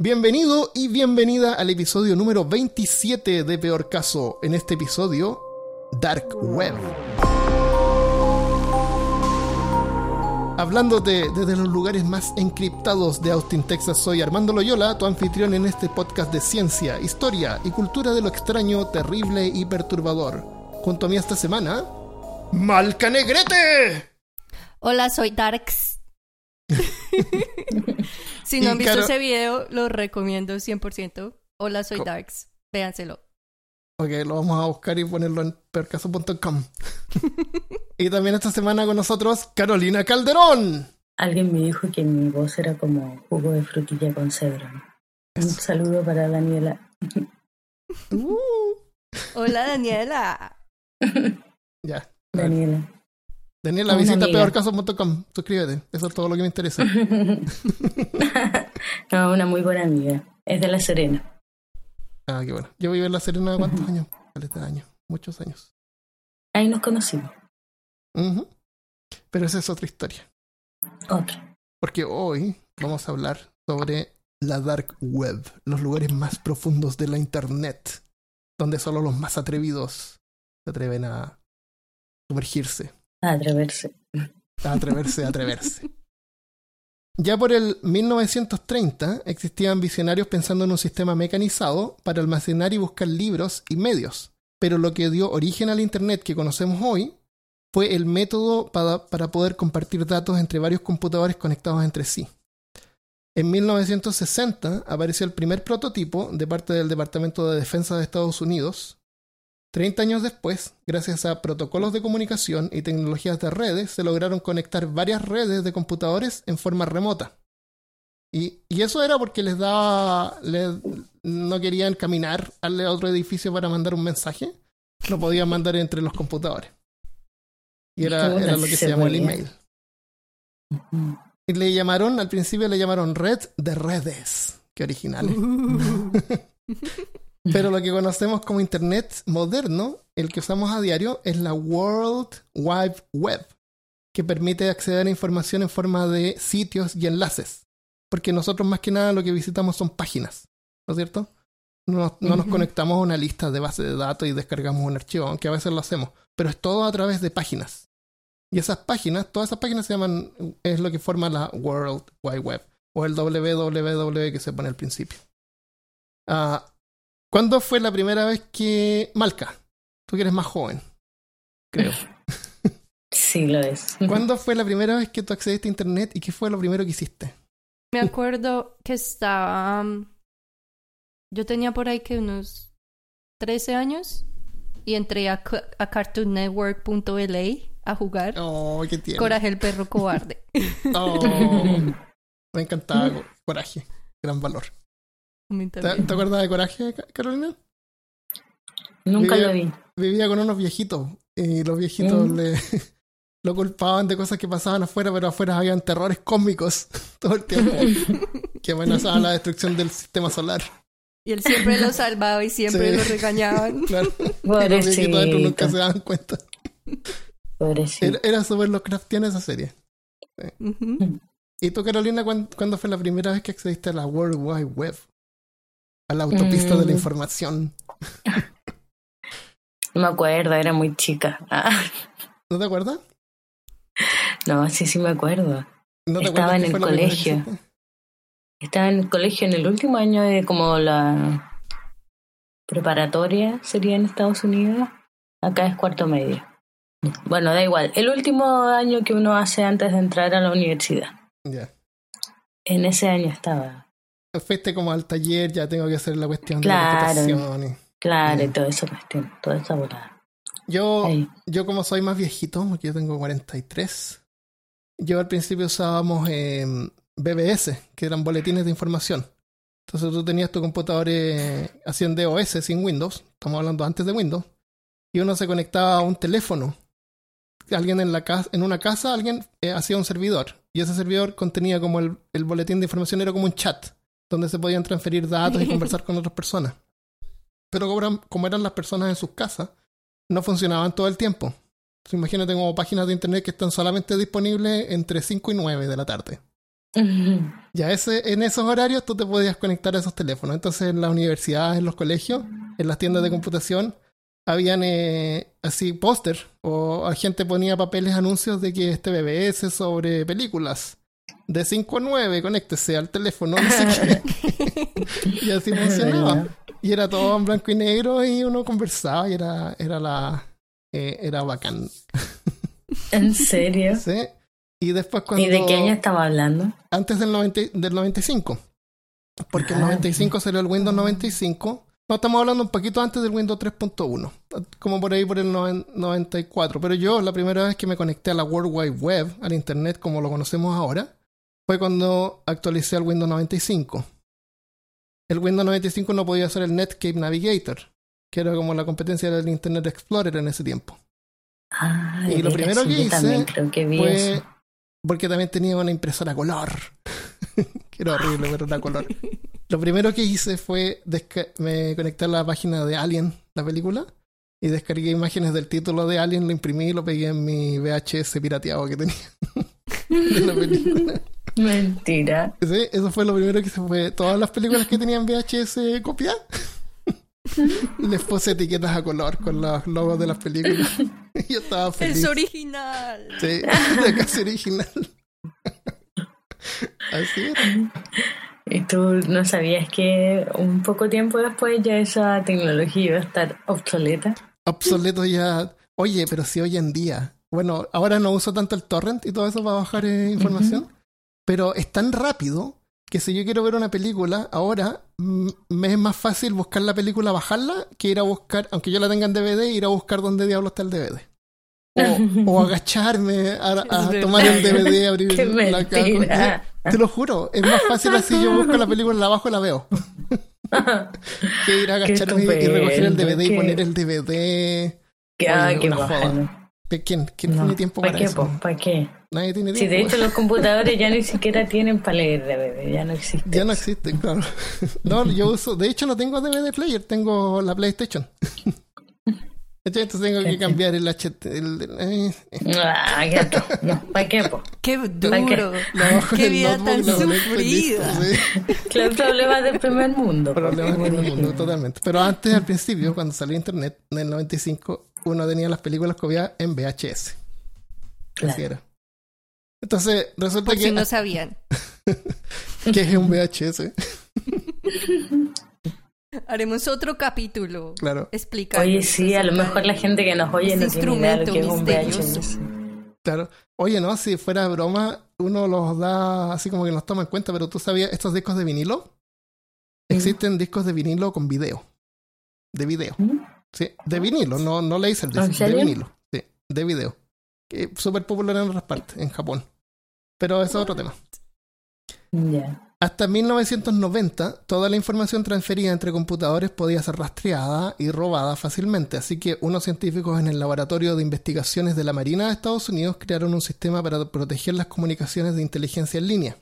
Bienvenido y bienvenida al episodio número 27 de Peor Caso. En este episodio, Dark Web. Hablándote desde los lugares más encriptados de Austin, Texas, soy Armando Loyola, tu anfitrión en este podcast de ciencia, historia y cultura de lo extraño, terrible y perturbador. Junto a mí esta semana, Malca Negrete. Hola, soy Darks. si no han visto ese video, lo recomiendo 100%. Hola, soy Darks. Véanselo. Ok, lo vamos a buscar y ponerlo en percaso.com. y también esta semana con nosotros, Carolina Calderón. Alguien me dijo que mi voz era como jugo de frutilla con cebra. Un saludo para Daniela. Uh. Hola, Daniela. ya. Daniela. Daniela, visita peorcaso.com. Suscríbete. Eso es todo lo que me interesa. no, una muy buena amiga. Es de La Serena. Ah, qué bueno. Yo vivo en La Serena cuántos años? Este año. Muchos años. Ahí nos conocimos. Pero esa es otra historia. Otra. Porque hoy vamos a hablar sobre la dark web, los lugares más profundos de la internet, donde solo los más atrevidos se atreven a sumergirse. Atreverse. Atreverse, atreverse. Ya por el 1930 existían visionarios pensando en un sistema mecanizado para almacenar y buscar libros y medios, pero lo que dio origen al Internet que conocemos hoy fue el método para, para poder compartir datos entre varios computadores conectados entre sí. En 1960 apareció el primer prototipo de parte del Departamento de Defensa de Estados Unidos, 30 años después, gracias a protocolos de comunicación y tecnologías de redes, se lograron conectar varias redes de computadores en forma remota. Y, eso era porque les daba. no querían caminar a otro edificio para mandar un mensaje. Lo podían mandar entre los computadores. Y era, lo que se llamó el email. Y le llamaron, al principio le llamaron red de redes. Qué originales. Pero lo que conocemos como Internet moderno, el que usamos a diario, es la World Wide Web, que permite acceder a información en forma de sitios y enlaces. Porque nosotros más que nada lo que visitamos son páginas, ¿no es cierto? No, nos conectamos a una lista de base de datos y descargamos un archivo, aunque a veces lo hacemos, pero es todo a través de páginas. Y esas páginas, todas esas páginas se llaman, es lo que forma la World Wide Web, o el www que se pone al principio. Uh, ¿Cuándo fue la primera vez que. Malca, tú que eres más joven, creo. Sí, lo es. ¿Cuándo fue la primera vez que tú accediste a internet y qué fue lo primero que hiciste? Me acuerdo que estaba. Um, yo tenía por ahí que unos 13 años y entré a, a cartoonnetwork.la a jugar. Oh, qué tierno. Coraje el perro cobarde. Oh, me encantaba Coraje. Gran valor. ¿Te, acuerdas de Coraje, Carolina? Nunca lo vi. Vivía con unos viejitos y los viejitos mm. le, lo culpaban de cosas que pasaban afuera, pero afuera habían terrores cósmicos todo el tiempo que amenazaban la destrucción del sistema solar. Y él siempre lo salvaba y siempre lo regañaban. Claro. los viejitos dentro nunca se daban cuenta. Era, era súper Lovecraftiana esa serie. ¿Y tú, Carolina, ¿cuándo, fue la primera vez que accediste a la World Wide Web? A la autopista de la mm. información. No me acuerdo, era muy chica. ¿No te acuerdas? No, sí, sí me acuerdo. Estaba en el colegio. Estaba en el colegio en el último año de como la preparatoria, sería en Estados Unidos. Acá es cuarto medio. Bueno, da igual. El último año que uno hace antes de entrar a la universidad. Ya. En ese año estaba fuiste como al taller, ya tengo que hacer la cuestión de la computación. claro, y toda esa cuestión, toda esa volada. Yo, yo como soy más viejito, porque yo tengo 43, yo al principio usábamos em, BBS, que eran boletines de información. Entonces tú tenías tu computador eh, haciendo DOS sin Windows, estamos hablando antes de Windows, y uno se conectaba a un teléfono. Alguien en, la casa, en una casa, alguien eh, hacía un servidor, y ese servidor contenía como el, el boletín de información, era como un chat donde se podían transferir datos y conversar con otras personas. Pero como eran las personas en sus casas, no funcionaban todo el tiempo. Entonces, imagínate como páginas de internet que están solamente disponibles entre 5 y 9 de la tarde. Ya ese, en esos horarios tú te podías conectar a esos teléfonos. Entonces en las universidades, en los colegios, en las tiendas de computación, habían eh, así póster o la gente ponía papeles anuncios de que este BBS sobre películas. De 5 a 9, conéctese al teléfono. y así funcionaba. Y era todo en blanco y negro y uno conversaba y era, era la eh, era bacán. ¿En serio? sí. Y después cuando... ¿Y de qué año estaba hablando? Antes del, 90, del 95. Porque en el 95 ah. salió el Windows 95. No, estamos hablando un poquito antes del Windows 3.1. Como por ahí por el 94. Pero yo, la primera vez que me conecté a la World Wide Web, al Internet como lo conocemos ahora, fue cuando actualicé el Windows 95. El Windows 95 no podía ser el Netscape Navigator, que era como la competencia del Internet Explorer en ese tiempo. Ah, y lo primero que hice fue porque también tenía una impresora color. que era horrible, pero era color. Lo primero que hice fue me conecté a la página de Alien, la película, y descargué imágenes del título de Alien, lo imprimí y lo pegué en mi VHS pirateado que tenía de la película. Mentira. Sí, eso fue lo primero que se fue. Todas las películas que tenían VHS copiadas les puse etiquetas a color con los logos de las películas. y yo estaba feliz. Es original. Sí, casi original. Así era. ¿Y tú no sabías que un poco tiempo después ya esa tecnología iba a estar obsoleta? Obsoleto ya. Oye, pero si hoy en día. Bueno, ahora no uso tanto el torrent y todo eso para bajar eh, información. Pero es tan rápido que si yo quiero ver una película, ahora me es más fácil buscar la película, bajarla, que ir a buscar, aunque yo la tenga en DVD, ir a buscar dónde diablo está el DVD. O, agacharme a, tomar el DVD, abrir la caja. Te lo juro, es más fácil así yo busco la película, la bajo y la veo. que ir a agacharme y recoger el DVD y poner el DVD. Ah, qué, ¿Quién, quién tiene tiempo para, eso? ¿Para qué? Nadie tiene tiempo. Si de hecho los computadores ya ni siquiera tienen para leer DVD, ya no existen. Ya no existen, claro. No, yo uso, de hecho no tengo DVD player, tengo la PlayStation. Entonces tengo que cambiar el HT. El, eh. Ah, no, ¿para qué? Po? Qué duro. Qué, qué vida tan sufrida. Claro, problemas del primer mundo. Problemas del primer mundo, totalmente. Pero antes, al principio, cuando salió Internet, en el 95, uno tenía las películas copiadas en VHS. Así era. Entonces, resulta que. Si no sabían. que es un VHS. Haremos otro capítulo. Claro. Explicando. Oye, sí, a lo mejor la gente que nos oye no tiene idea que es un VHS. Claro. Oye, no, si fuera broma, uno los da así como que los toma en cuenta, pero tú sabías, estos discos de vinilo, existen discos de vinilo con video. De video. ¿Mm? Sí, de vinilo, no, no le el disco, de vinilo. Sí, de video. Que súper popular en otras partes, en Japón. Pero eso es otro tema. Hasta 1990, toda la información transferida entre computadores podía ser rastreada y robada fácilmente, así que unos científicos en el Laboratorio de Investigaciones de la Marina de Estados Unidos crearon un sistema para proteger las comunicaciones de inteligencia en línea.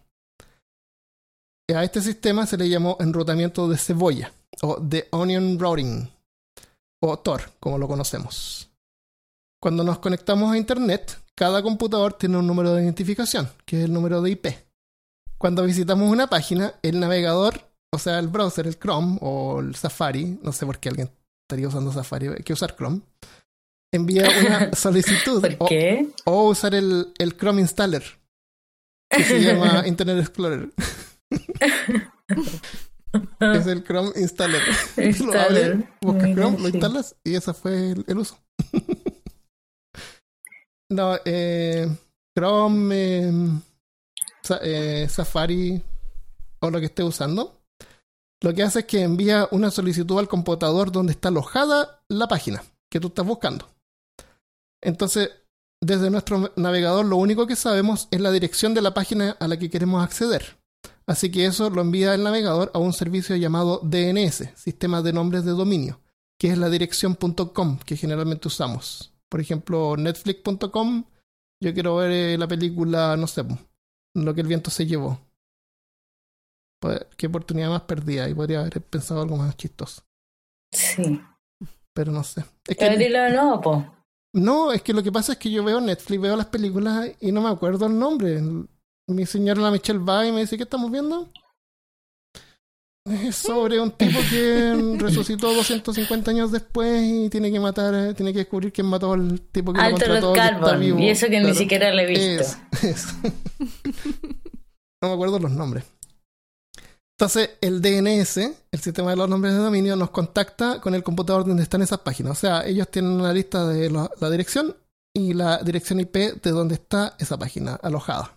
A este sistema se le llamó enrutamiento de cebolla, o de onion routing, o Tor, como lo conocemos. Cuando nos conectamos a Internet, cada computador tiene un número de identificación, que es el número de IP. Cuando visitamos una página, el navegador, o sea, el browser, el Chrome o el Safari, no sé por qué alguien estaría usando Safari, hay que usar Chrome, envía una solicitud. ¿Por qué? O, usar el, el Chrome Installer, que se llama Internet Explorer. es el Chrome Installer. lo abres, buscas Chrome, lo instalas y ese fue el, uso. No, eh, Chrome, em, eh, Safari o lo que esté usando, lo que hace es que envía una solicitud al computador donde está alojada la página que tú estás buscando. Entonces, desde nuestro navegador lo único que sabemos es la dirección de la página a la que queremos acceder. Así que eso lo envía el navegador a un servicio llamado DNS, Sistema de Nombres de Dominio, que es la dirección .com que generalmente usamos. Por ejemplo, netflix.com, yo quiero ver eh, la película, no sé, lo que el viento se llevó. Pues, qué oportunidad más perdida y podría haber pensado algo más chistoso. Sí. Pero no sé. Es que, no, No, es que lo que pasa es que yo veo Netflix, veo las películas y no me acuerdo el nombre. mi señora la Michelle va y me dice, ¿qué estamos viendo? Es sobre un tipo que resucitó 250 años después y tiene que matar, tiene que descubrir quién mató al tipo que Alto lo contrató. Y eso que ni siquiera le he visto. no me acuerdo los nombres. Entonces, el DNS, el sistema de los nombres de dominio, nos contacta con el computador donde están esas páginas. O sea, ellos tienen una lista de la dirección y la dirección IP de donde está esa página alojada.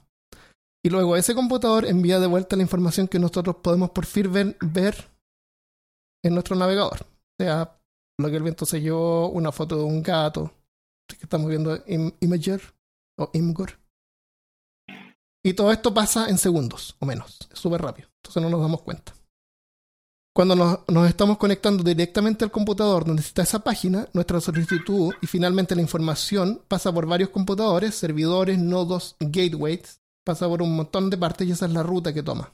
Y luego ese computador envía de vuelta la información que nosotros podemos por fin ver, en nuestro navegador. O sea, lo que el viento selló, una foto de un gato, que estamos viendo Imager o Imgur. Y todo esto pasa en segundos o menos, es súper rápido, entonces no nos damos cuenta. Cuando nos, nos, estamos conectando directamente al computador donde está esa página, nuestra solicitud y finalmente la información pasa por varios computadores, servidores, nodos, gateways, pasa por un montón de partes y esa es la ruta que toma.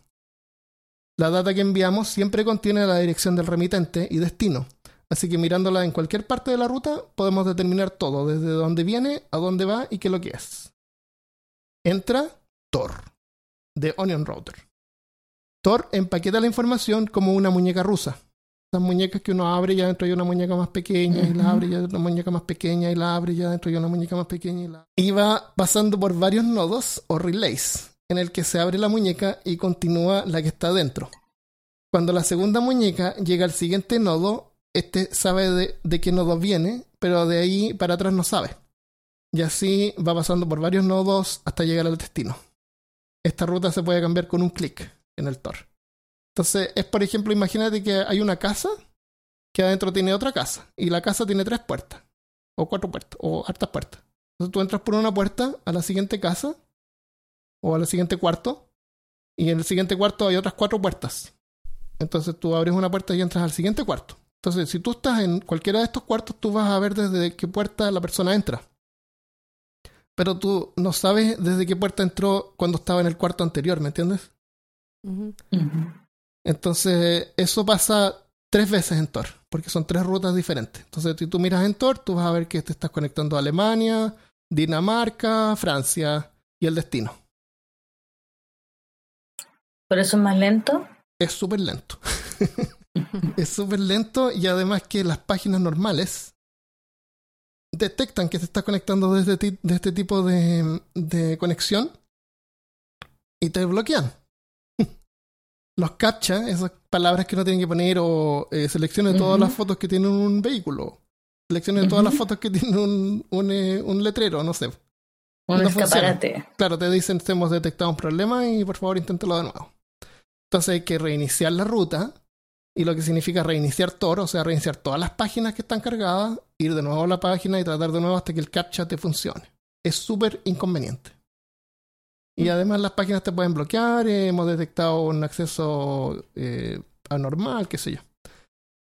La data que enviamos siempre contiene la dirección del remitente y destino, así que mirándola en cualquier parte de la ruta podemos determinar todo, desde dónde viene, a dónde va y qué es lo que es. Entra Tor, de Onion Router. Tor empaqueta la información como una muñeca rusa. Las muñecas que uno abre ya dentro hay una muñeca más pequeña y la abre ya una muñeca más pequeña y la abre ya dentro hay una muñeca más pequeña y la y va pasando por varios nodos o relays en el que se abre la muñeca y continúa la que está dentro. Cuando la segunda muñeca llega al siguiente nodo, este sabe de, de qué nodo viene, pero de ahí para atrás no sabe. Y así va pasando por varios nodos hasta llegar al destino. Esta ruta se puede cambiar con un clic en el Tor. Entonces, es por ejemplo, imagínate que hay una casa que adentro tiene otra casa y la casa tiene tres puertas, o cuatro puertas, o hartas puertas. Entonces tú entras por una puerta a la siguiente casa o al siguiente cuarto y en el siguiente cuarto hay otras cuatro puertas. Entonces tú abres una puerta y entras al siguiente cuarto. Entonces, si tú estás en cualquiera de estos cuartos, tú vas a ver desde qué puerta la persona entra. Pero tú no sabes desde qué puerta entró cuando estaba en el cuarto anterior, ¿me entiendes? Entonces, eso pasa tres veces en Tor, porque son tres rutas diferentes. Entonces, si tú miras en Tor, tú vas a ver que te estás conectando a Alemania, Dinamarca, Francia y el destino. ¿Por eso es más lento? Es súper lento. es súper lento y además que las páginas normales detectan que se está conectando desde de este tipo de, de conexión y te bloquean los captcha, esas palabras que uno tiene que poner, o eh, seleccione todas las fotos que tienen un vehículo, seleccione todas las fotos que tienen un, un, eh, un letrero, no sé. Un escaparate. Claro, te dicen hemos detectado un problema y por favor inténtalo de nuevo. Entonces hay que reiniciar la ruta y lo que significa reiniciar todo, o sea, reiniciar todas las páginas que están cargadas, ir de nuevo a la página y tratar de nuevo hasta que el captcha te funcione. Es súper inconveniente. Y además las páginas te pueden bloquear, hemos detectado un acceso eh, anormal, qué sé yo.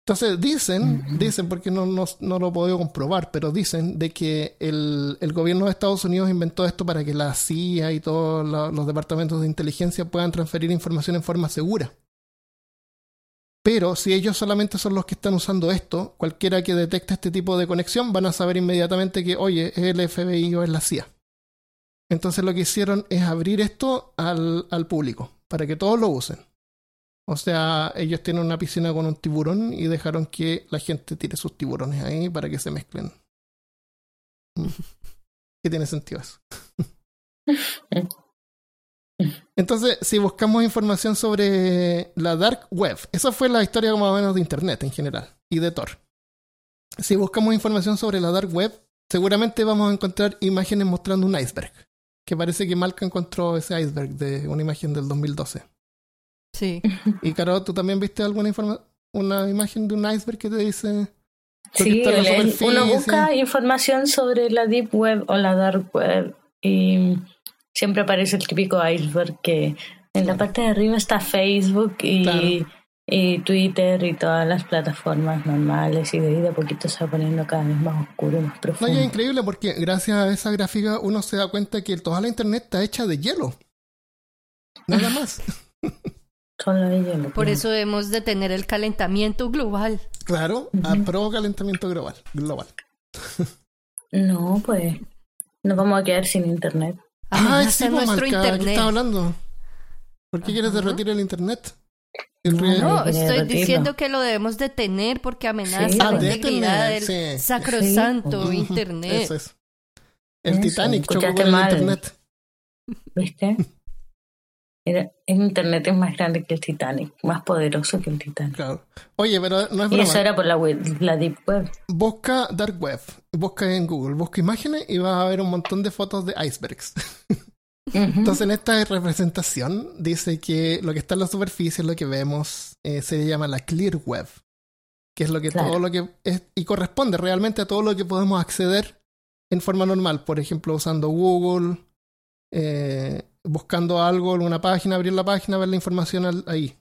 Entonces dicen, dicen, porque no, no, no, lo he podido comprobar, pero dicen de que el, el, gobierno de Estados Unidos inventó esto para que la CIA y todos los departamentos de inteligencia puedan transferir información en forma segura. Pero si ellos solamente son los que están usando esto, cualquiera que detecte este tipo de conexión van a saber inmediatamente que, oye, es el FBI o es la CIA. Entonces lo que hicieron es abrir esto al, al público, para que todos lo usen. O sea, ellos tienen una piscina con un tiburón y dejaron que la gente tire sus tiburones ahí para que se mezclen. Mm. ¿Qué tiene sentido eso? Entonces, si buscamos información sobre la dark web, esa fue la historia más o menos de Internet en general y de Tor. Si buscamos información sobre la dark web, seguramente vamos a encontrar imágenes mostrando un iceberg que parece que Malca encontró ese iceberg de una imagen del 2012. Sí. Y Caro, ¿tú también viste alguna información, una imagen de un iceberg que te dice... Sí, uno busca información sobre la deep web o la dark web y siempre aparece el típico iceberg que en la parte de arriba está Facebook y y Twitter y todas las plataformas normales y de ahí de a poquito se va poniendo cada vez más oscuro y más profundo. No, es increíble porque gracias a esa gráfica uno se da cuenta que toda la internet está hecha de hielo. Nada más. Solo de hielo. Por eso debemos de tener el calentamiento global. Claro, a pro calentamiento global. global. no, pues nos vamos a quedar sin internet. Ah, sí, pues, nuestro internet. ¿Qué estás hablando? ¿Por qué quieres derretir el internet? No, estoy diciendo que lo debemos detener porque amenaza la ah, integridad del sacrosanto internet. Eso es. El Titanic chocó con el internet. ¿Viste? El, internet es más grande que el Titanic, más poderoso que el Titanic. Claro. Oye, pero no es broma. Y eso era por la, la Deep Web. Busca Dark Web, busca en Google, busca imágenes y vas a ver un montón de fotos de icebergs. Entonces, en esta representación dice que lo que está en la superficie, lo que vemos, eh, se llama la clear web, que es lo que todo lo que es, y corresponde realmente a todo lo que podemos acceder en forma normal, por ejemplo, usando Google, eh, buscando algo en una página, abrir la página, ver la información ahí.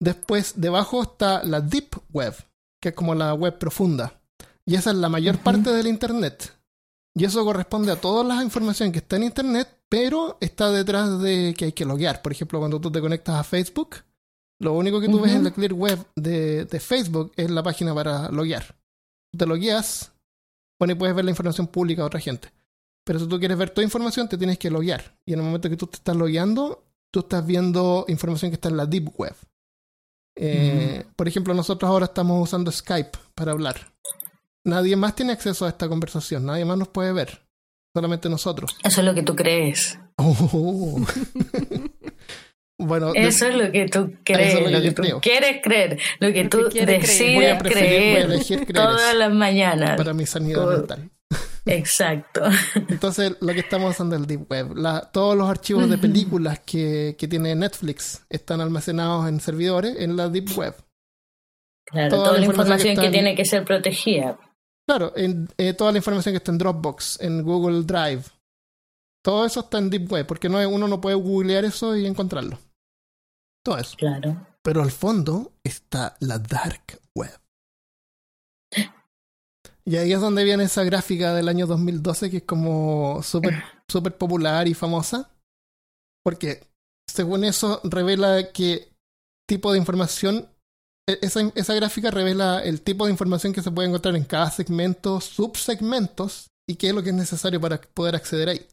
Después, debajo está la deep web, que es como la web profunda. Y esa es la mayor parte del Internet. Y eso corresponde a toda la información que está en Internet, pero está detrás de que hay que loguear. Por ejemplo, cuando tú te conectas a Facebook, lo único que tú ves en la Clear Web de, Facebook es la página para loguear. Te logueas, bueno, y puedes ver la información pública de otra gente. Pero si tú quieres ver toda información, te tienes que loguear. Y en el momento que tú te estás logueando, tú estás viendo información que está en la Deep Web. Eh, por ejemplo, nosotros ahora estamos usando Skype para hablar. Nadie más tiene acceso a esta conversación, nadie más nos puede ver, solamente nosotros. Eso es lo que tú crees. Oh. bueno, eso es lo que tú crees, lo, que, tú quieres creer, lo que tú decides creer, todas las mañanas. Para mi sanidad mental. Exacto. Entonces, lo que estamos usando es el Deep Web. todos los archivos de películas que, que, tiene Netflix están almacenados en servidores en la Deep Web. Claro, toda, la información, que, tiene que ser protegida. Claro, en, eh, toda la información que está en Dropbox, en Google Drive, todo eso está en Deep Web, porque no, uno no puede googlear eso y encontrarlo. Todo eso. Claro. Pero al fondo está la Dark Web. Y ahí es donde viene esa gráfica del año 2012 que es como súper super popular y famosa. Porque según eso revela qué tipo de información esa, esa, gráfica revela el tipo de información que se puede encontrar en cada segmento, subsegmentos y qué es lo que es necesario para poder acceder ahí.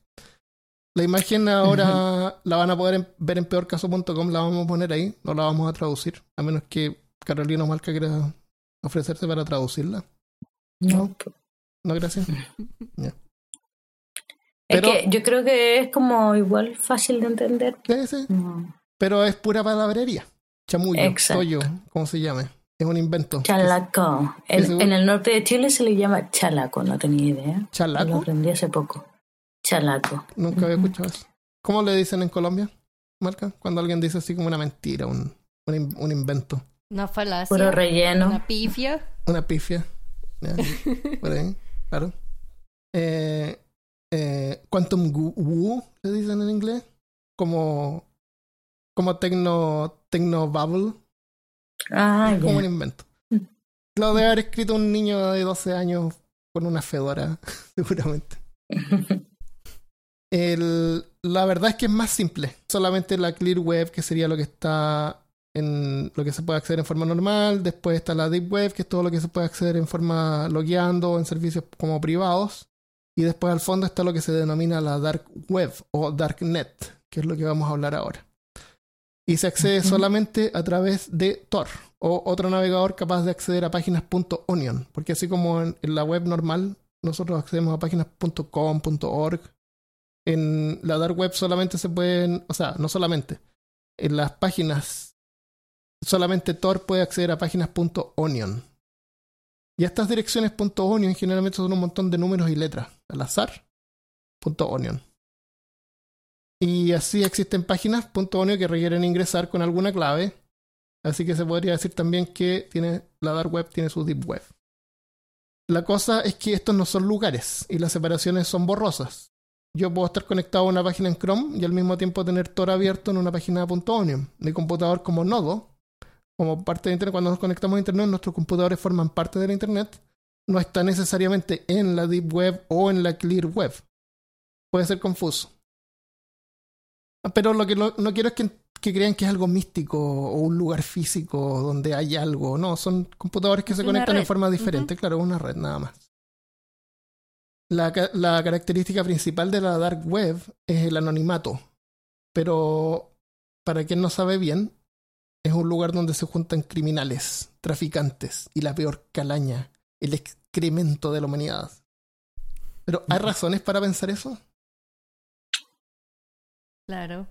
La imagen ahora la van a poder ver en peorcaso.com, la vamos a poner ahí, no la vamos a traducir, a menos que Carolina Malca quiera ofrecerse para traducirla. No. No, gracias. Es que yo creo que es como igual fácil de entender. Sí, sí. Pero es pura palabrería chamullo, Exacto. ¿cómo se llama? Es un invento. Chalaco. en el norte de Chile se le llama chalaco, no tenía idea. ¿Chalaco? Lo aprendí hace poco. Chalaco. Nunca había escuchado eso. ¿Cómo le dicen en Colombia, Marca? Cuando alguien dice así como una mentira, un, un, invento. Una falacia. Puro relleno. Una pifia. Una pifia. Por ahí, claro. Eh, eh, quantum Wu, le dicen en inglés. Como como Tecno, Tecno Bubble. Ah, como un invento. Lo debe haber escrito un niño de 12 años con una fedora, seguramente. El, la verdad es que es más simple. Solamente la Clear Web, que sería lo que está en lo que se puede acceder en forma normal. Después está la Deep Web, que es todo lo que se puede acceder en forma logueando en servicios como privados. Y después al fondo está lo que se denomina la Dark Web o Darknet, que es lo que vamos a hablar ahora y se accede solamente a través de Tor o otro navegador capaz de acceder a páginas .onion, porque así como en, la web normal nosotros accedemos a páginas .com, en la dark web solamente se pueden, o sea, no solamente, en las páginas solamente Tor puede acceder a páginas .onion. Y estas direcciones .onion generalmente son un montón de números y letras al azar. .onion. Y así existen páginas .onio que requieren ingresar con alguna clave. Así que se podría decir también que tiene, la dark web tiene su deep web. La cosa es que estos no son lugares y las separaciones son borrosas. Yo puedo estar conectado a una página en Chrome y al mismo tiempo tener Tor abierto en una página .onion. Mi computador como nodo, como parte de Internet, cuando nos conectamos a Internet, nuestros computadores forman parte de Internet. No está necesariamente en la Deep Web o en la Clear Web. Puede ser confuso. Pero lo que no quiero es que, crean que es algo místico o un lugar físico donde hay algo. No, son computadores que se conectan en forma diferente. Claro, una red nada más. La, la característica principal de la dark web es el anonimato, pero para quien no sabe bien, es un lugar donde se juntan criminales, traficantes y la peor calaña, el excremento de la humanidad. Pero ¿hay razones para pensar eso? Claro.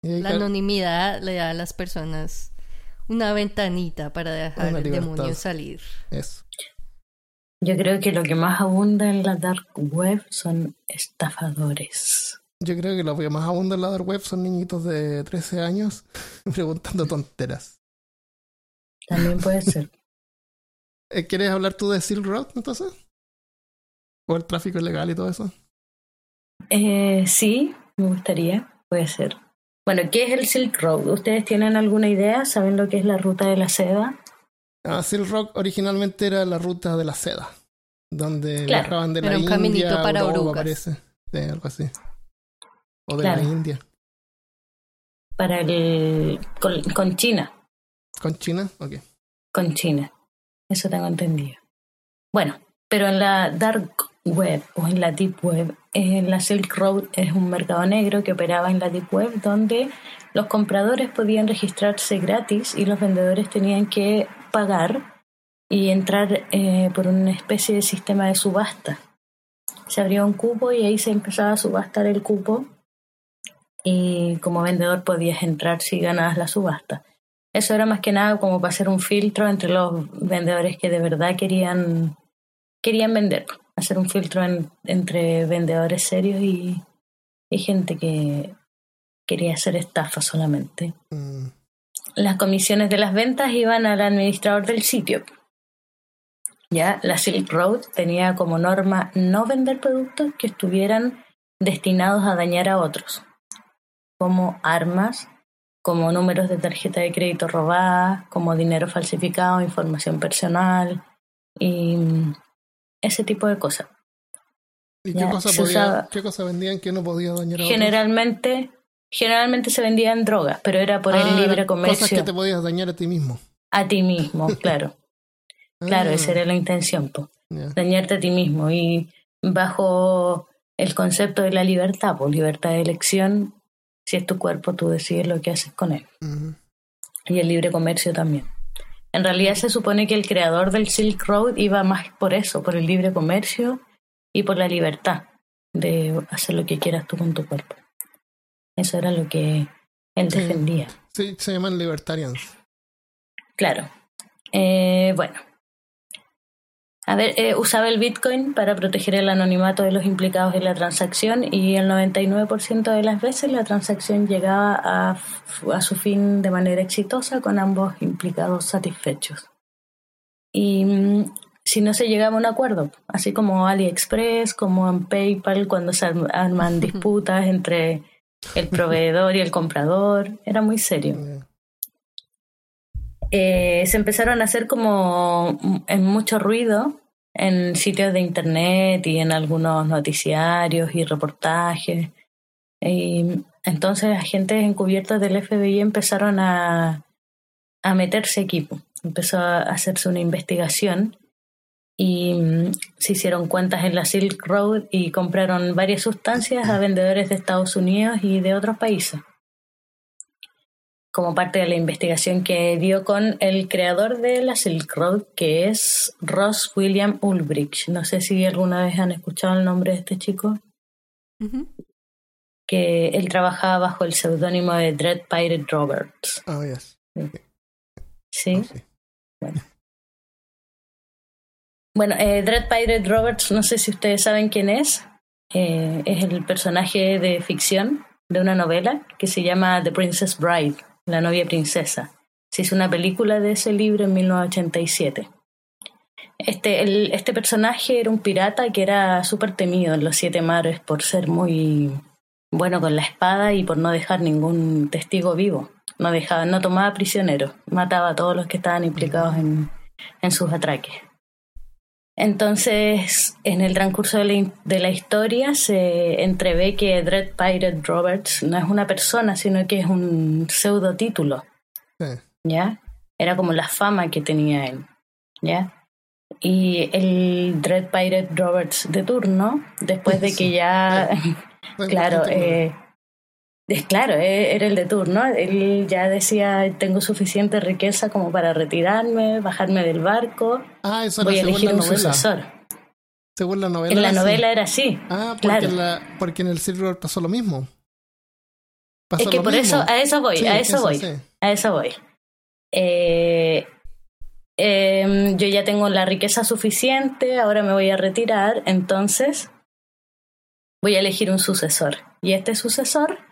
La anonimidad le da a las personas una ventanita para dejar el demonio salir. Eso. Yo creo que lo que más abunda en la dark web son estafadores. Yo creo que lo que más abunda en la dark web son niñitos de 13 años preguntando tonteras. También puede ser. Eh, ¿Quieres hablar tú de Silk Road entonces? ¿O el tráfico ilegal y todo eso? Eh, sí, me gustaría, puede ser. Bueno, ¿qué es el Silk Road? ¿Ustedes tienen alguna idea? ¿Saben lo que es la ruta de la seda? Ah, Silk Road originalmente era la ruta de la seda, donde viajaban de la un India para Europa, parece. Sí, algo así. O de la India. Para el... Con, China. ¿Con China? Ok. Con China. Eso tengo entendido. Bueno, pero en la Dark Web o en la Deep Web, en la Silk Road es un mercado negro que operaba en la Deep Web donde los compradores podían registrarse gratis y los vendedores tenían que pagar y entrar eh, por una especie de sistema de subasta. Se abría un cupo y ahí se empezaba a subastar el cupo y como vendedor podías entrar si ganabas la subasta. Eso era más que nada como para hacer un filtro entre los vendedores que de verdad querían, querían vender, hacer un filtro entre vendedores serios y, gente que quería hacer estafa solamente. Mm. Las comisiones de las ventas iban al administrador del sitio. Ya, la Silk Road tenía como norma no vender productos que estuvieran destinados a dañar a otros como armas, como números de tarjeta de crédito robadas, como dinero falsificado, información personal y ese tipo de cosas. ¿Y qué cosa, qué cosa vendían que no podía dañar a Generalmente, generalmente se vendían drogas, pero era por el ah, libre comercio. Cosas que te podías dañar a ti mismo. A ti mismo, claro. claro, esa era la intención, dañarte a ti mismo. Y bajo el concepto de la libertad, pues libertad de elección, si es tu cuerpo, tú decides lo que haces con él. Y el libre comercio también. En realidad se supone que el creador del Silk Road iba más por eso, por el libre comercio y por la libertad de hacer lo que quieras tú con tu cuerpo. Eso era lo que él defendía. Sí, se llaman libertarians. Claro. Eh, bueno, a ver, eh, usaba el Bitcoin para proteger el anonimato de los implicados en la transacción y el 99% de las veces la transacción llegaba a, a, su fin de manera exitosa con ambos implicados satisfechos. Y mm, si no se llegaba a un acuerdo, así como AliExpress, como en PayPal, cuando se arman disputas entre el proveedor y el comprador, era muy serio. Eh, se empezaron a hacer como en mucho ruido en sitios de internet y en algunos noticiarios y reportajes. Y entonces agentes encubiertos del FBI empezaron a, a meterse equipo. Empezó a hacerse una investigación y mm, se hicieron cuentas en la Silk Road y compraron varias sustancias a vendedores de Estados Unidos y de otros países como parte de la investigación que dio con el creador de la Silk Road, que es Ross William Ulbricht. No sé si alguna vez han escuchado el nombre de este chico. Que él trabajaba bajo el seudónimo de Dread Pirate Roberts. Oh, yes. Sí. Oh, bueno. Bueno, eh, Dread Pirate Roberts, no sé si ustedes saben quién es. Eh, es el personaje de ficción de una novela que se llama The Princess Bride. La novia princesa. Se hizo una película de ese libro en 1987. Este, este personaje era un pirata que era súper temido en los siete mares por ser muy bueno con la espada y por no dejar ningún testigo vivo. No, dejaba, no tomaba prisioneros, mataba a todos los que estaban implicados en, en sus atraques. Entonces, en el transcurso de la, de la, historia se entrevé que Dread Pirate Roberts no es una persona, sino que es un pseudo título. ¿Ya? Era como la fama que tenía él. ¿Ya? Y el Dread Pirate Roberts de turno, después de que ya, claro, eh, es claro, eh, era el de turno. Él ya decía, tengo suficiente riqueza como para retirarme, bajarme del barco. Ah, eso voy a elegir un sucesor. Según la novela. En la novela era así. Ah, porque, en la, porque en el Silver pasó lo mismo. es que por eso, a eso voy, a eso, voy. A eso voy. Eh, em, yo ya tengo la riqueza suficiente, ahora me voy a retirar, entonces voy a elegir un sucesor. Y este sucesor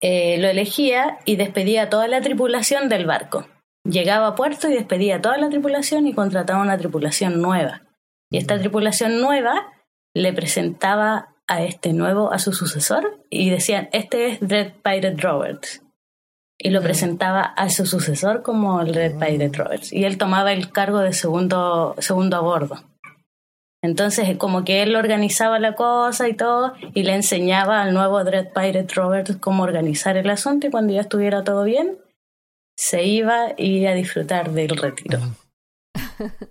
eh, lo elegía y despedía a toda la tripulación del barco. Llegaba a puerto y despedía a toda la tripulación y contrataba una tripulación nueva. Y esta tripulación nueva le presentaba a este nuevo, a su sucesor, y decían, este es Red Pirate Roberts. Y lo presentaba a su sucesor como el Red Pirate Roberts. Y él tomaba el cargo de segundo, segundo a bordo. Entonces, como que él organizaba la cosa y todo, y le enseñaba al nuevo Dread Pirate Roberts cómo organizar el asunto, y cuando ya estuviera todo bien, se iba y a disfrutar del retiro.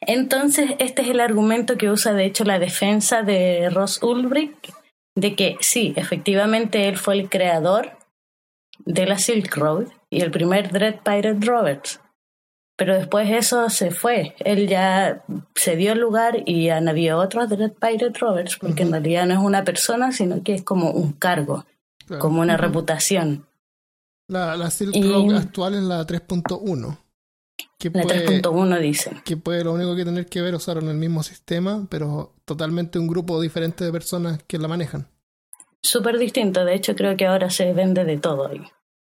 Entonces, este es el argumento que usa, de hecho, la defensa de Ross Ulbricht, de que sí, efectivamente él fue el creador de la Silk Road y el primer Dread Pirate Roberts. Pero después eso se fue. Él ya se dio el lugar y ya no había otro Dread Pirate Roberts, porque en realidad no es una persona, sino que es como un cargo, como una reputación. La, la Silk Road actual es la 3.1. La 3.1 dice. Que puede lo único que tener que ver, usaron el mismo sistema, pero totalmente un grupo diferente de personas que la manejan. Súper distinto, de hecho creo que ahora se vende de todo ahí.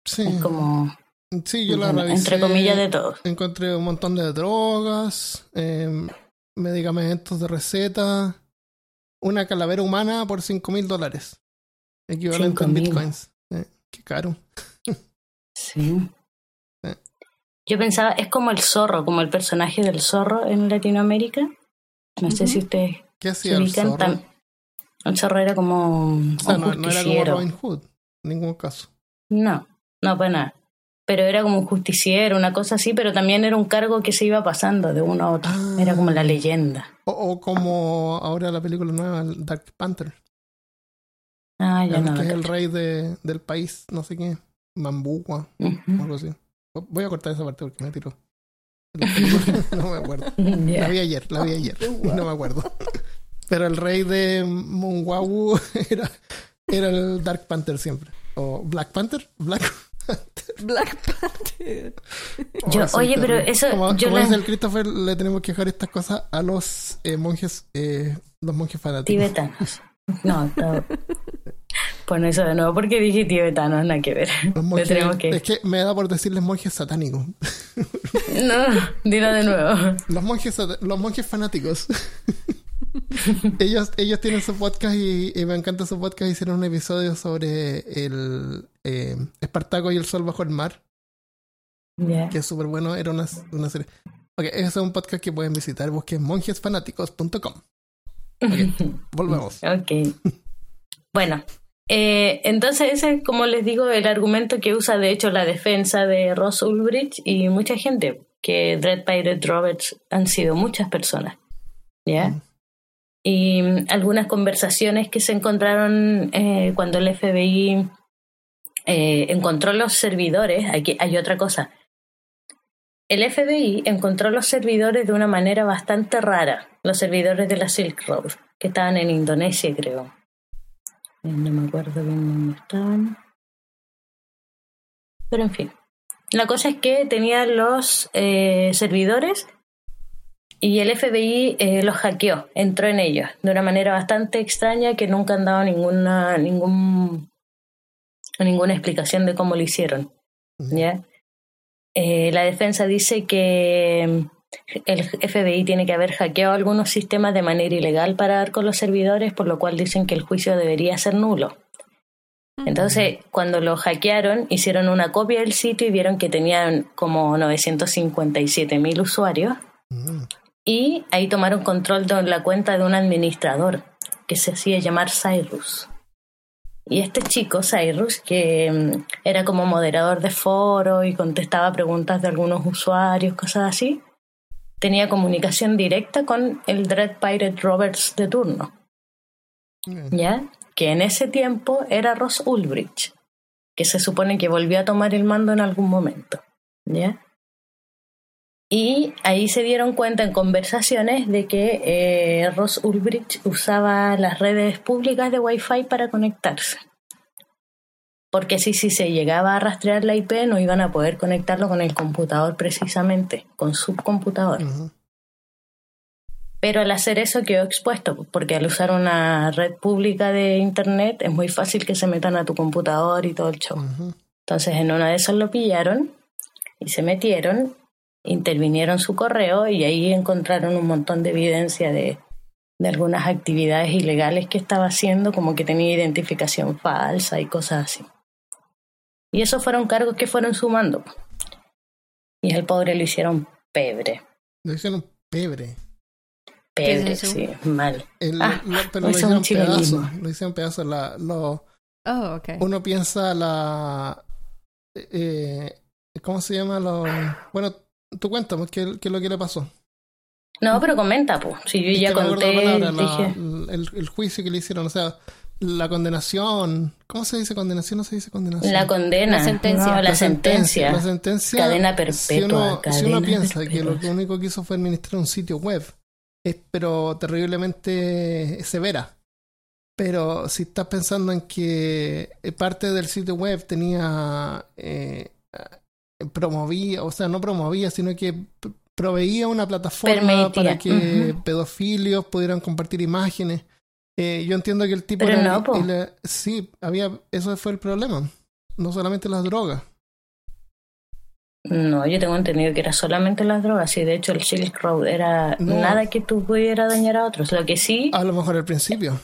Sí. Es como... Sí, yo la revisé. Entre comillas de todo. Encontré un montón de drogas, em, medicamentos de receta, una calavera humana por 5 mil dólares. Equivalente en bitcoins. Eh, qué caro. sí. Yo pensaba, es como el zorro, como el personaje del zorro en Latinoamérica. No sé si ustedes ¿Qué hacía el zorro? El zorro era como un no, no, era como Robin Hood, en ningún caso. No, no, pues nada. Pero era como un justiciero, una cosa así, pero también era un cargo que se iba pasando de uno a otro. Era como la ah. leyenda. O, como ahora la película nueva, Dark Panther. Ah, ya no. Que es el rey de, del país, no sé qué, Mambúa, o algo así. Voy a cortar esa parte porque me tiró. no me acuerdo. La vi ayer, la vi ayer. No me acuerdo. Pero el rey de Mungawu era, era el Dark Panther siempre. O Black Panther. Black Panther. Black Panther. Yo, oye, pero eso. Como, yo como el Christopher, le tenemos que dejar estas cosas a los eh, monjes, eh, los monjes fanáticos. Tibetanos. No, no. Pon eso de nuevo porque dije tibetanos, nada que ver. Es que me da por decirles monjes satánicos. no, dilo de nuevo. Los monjes, los monjes fanáticos. ellos, ellos tienen su podcast y, me encanta su podcast. Hicieron un episodio sobre el eh, Espartaco y el sol bajo el mar. Que es súper bueno. Era una, una serie. Ok, ese es un podcast que pueden visitar. Busquen monjesfanáticos.com. volvemos. Ok. Bueno, eh, entonces ese es, como les digo, el argumento que usa de hecho la defensa de Ross Ulbricht y mucha gente, que Dread Pirate Roberts han sido muchas personas. ¿Ya? Mm. Y algunas conversaciones que se encontraron eh, cuando el FBI eh, encontró los servidores, aquí hay otra cosa. El FBI encontró los servidores de una manera bastante rara, los servidores de la Silk Road, que estaban en Indonesia, creo. Eh, no me acuerdo bien dónde estaban. Pero en fin. La cosa es que tenía los eh, servidores y el FBI los hackeó, entró en ellos de una manera bastante extraña que nunca han dado ninguna, ningún, ninguna explicación de cómo lo hicieron. ¿ya? la defensa dice que el FBI tiene que haber hackeado algunos sistemas de manera ilegal para dar con los servidores, por lo cual dicen que el juicio debería ser nulo. Entonces, cuando lo hackearon, hicieron una copia del sitio y vieron que tenían como 957 mil usuarios. Y ahí tomaron control de la cuenta de un administrador que se hacía llamar Cyrus. Y este chico, Cyrus, que mm, era como moderador de foro y contestaba preguntas de algunos usuarios, cosas así, tenía comunicación directa con el Dread Pirate Roberts de turno. ¿Ya? Que en ese tiempo era Ross Ulbricht, que se supone que volvió a tomar el mando en algún momento. ¿Ya? Y ahí se dieron cuenta en conversaciones de que eh, Ross Ulbricht usaba las redes públicas de Wi-Fi para conectarse. Porque si, si se llegaba a rastrear la IP no iban a poder conectarlo con el computador precisamente, con su computador. Pero al hacer eso quedó expuesto, porque al usar una red pública de Internet es muy fácil que se metan a tu computador y todo el show. Entonces en una de esas lo pillaron y se metieron intervinieron su correo y ahí encontraron un montón de evidencia de, de algunas actividades ilegales que estaba haciendo, como que tenía identificación falsa y cosas así. Y esos fueron cargos que fueron sumando. Y al pobre lo hicieron pebre. Lo hicieron pebre. Pebre, sí, mal. ah, pero lo hicieron pedazos. Lo hicieron pedazos. La, lo, oh, okay. Uno piensa la... Eh, ¿Cómo se llama? Lo, bueno, tú cuéntame, ¿qué, ¿qué es lo que le pasó? No, pero comenta, pues. Si yo ya conté. dije... el, el, juicio que le hicieron, o sea, la condenación. ¿Cómo se dice condenación? No se dice condenación. La condena. La sentencia. la, sentencia. La sentencia. Cadena perpetua. Si uno, piensa que lo único que hizo fue administrar un sitio web, es pero terriblemente severa. Pero si estás pensando en que parte del sitio web tenía eh, promovía, o sea, no promovía, sino que proveía una plataforma para que pedofilios pudieran compartir imágenes. Eh, yo entiendo que el tipo Pero sí, había eso fue el problema, no solamente las drogas. No, yo tengo entendido que era solamente las drogas y de hecho el Silk Road era nada que tú pudieras dañar a otros, lo que sí... A lo mejor al principio,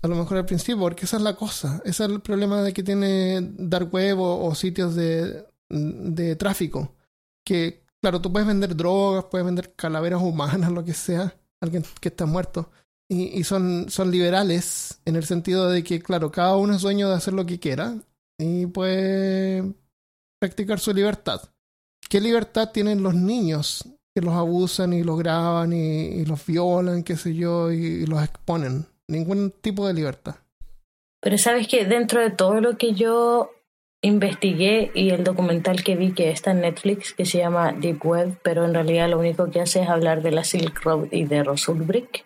a lo mejor al principio, porque esa es la cosa, ese es el problema de que tiene Dark Web o sitios de, de tráfico. Que, claro, tú puedes vender drogas, puedes vender calaveras humanas, lo que sea, alguien que está muerto. Y, y son, son liberales en el sentido de que, claro, cada uno es dueño de hacer lo que quiera y puede practicar su libertad. ¿Qué libertad tienen los niños que los abusan y los graban y, los violan, qué sé yo, y, los exponen? Ningún tipo de libertad. Pero sabes que dentro de todo lo que yo investigué y el documental que vi que está en Netflix, que se llama Deep Web, pero en realidad lo único que hace es hablar de la Silk Road y de Rosulbrick.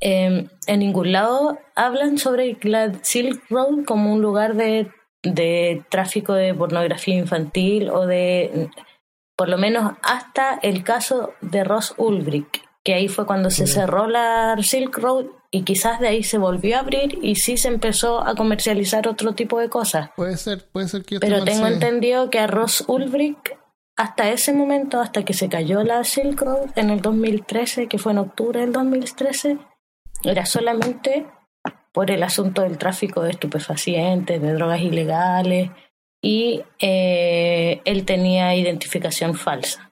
Eh, en ningún lado hablan sobre la Silk Road como un lugar de, de tráfico de pornografía infantil o de, por lo menos hasta el caso de Ross Ulbricht, que ahí fue cuando se cerró la Silk Road y quizás de ahí se volvió a abrir y sí se empezó a comercializar otro tipo de cosas. Puede ser, puede ser que Pero tengo entendido que a Ross Ulbricht hasta ese momento, hasta que se cayó la Silk Road en el 2013, que fue en octubre del 2013, era solamente por el asunto del tráfico de estupefacientes, de drogas ilegales, y eh, él tenía identificación falsa.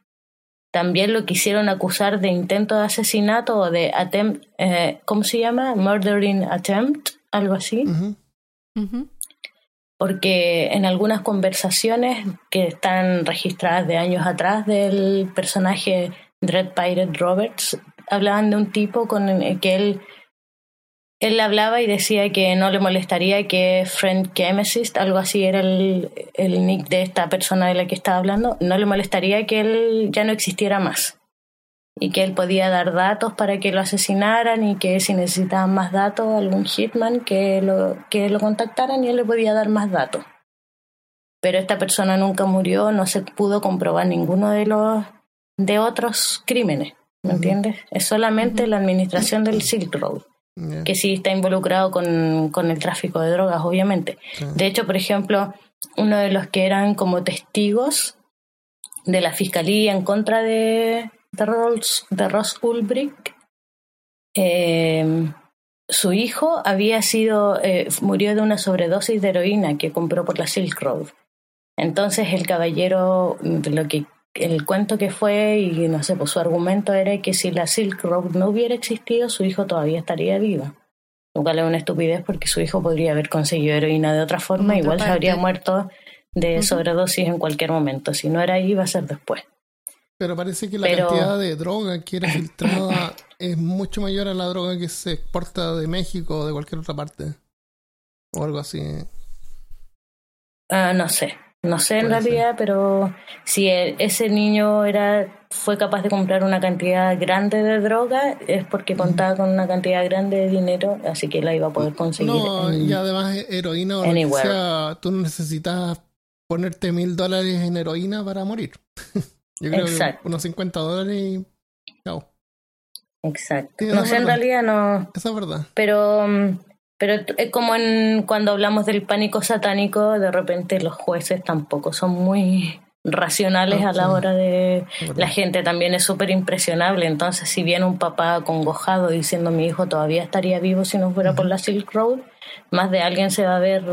También lo quisieron acusar de intento de asesinato o de attempt, eh, ¿cómo se llama? Murdering attempt, algo así. Porque en algunas conversaciones que están registradas de años atrás del personaje Dread Pirate Roberts, hablaban de un tipo con el que él él hablaba y decía que no le molestaría que Friend Chemist, algo así era el, el, nick de esta persona de la que estaba hablando, no le molestaría que él ya no existiera más. Y que él podía dar datos para que lo asesinaran y que si necesitaban más datos, algún hitman que lo, que lo contactaran y él le podía dar más datos. Pero esta persona nunca murió, no se pudo comprobar ninguno de los de otros crímenes, ¿me entiendes? Es solamente la administración del Silk Road que sí está involucrado con, con, el tráfico de drogas, obviamente. De hecho, por ejemplo, uno de los que eran como testigos de la fiscalía en contra de, de, Ross, de Ross Ulbricht, eh, su hijo había sido, eh, murió de una sobredosis de heroína que compró por la Silk Road. Entonces el caballero lo que el cuento que fue y no sé, pues su argumento era que si la Silk Road no hubiera existido, su hijo todavía estaría vivo. Lo cual es una estupidez porque su hijo podría haber conseguido heroína de otra forma, igual se habría muerto de sobredosis en cualquier momento. Si no era ahí, iba a ser después. Pero parece que la cantidad de droga que era filtrada es mucho mayor a la droga que se exporta de México o de cualquier otra parte. O algo así. Ah, no sé. No sé en realidad, pero si ese niño era fue capaz de comprar una cantidad grande de droga es porque contaba con una cantidad grande de dinero, así que la iba a poder conseguir. No, y además heroína o lo que sea, tú necesitas ponerte mil dólares en heroína para morir. Yo creo Exacto. que unos 50 dólares y chao. Exacto. no sé, en realidad no. Esa es verdad. Pero mm, pero es como en, cuando hablamos del pánico satánico, de repente los jueces tampoco son muy racionales a la hora de... La gente también es súper impresionable, entonces si viene un papá acongojado diciendo mi hijo todavía estaría vivo si no fuera por la Silk Road, más de alguien se va a ver...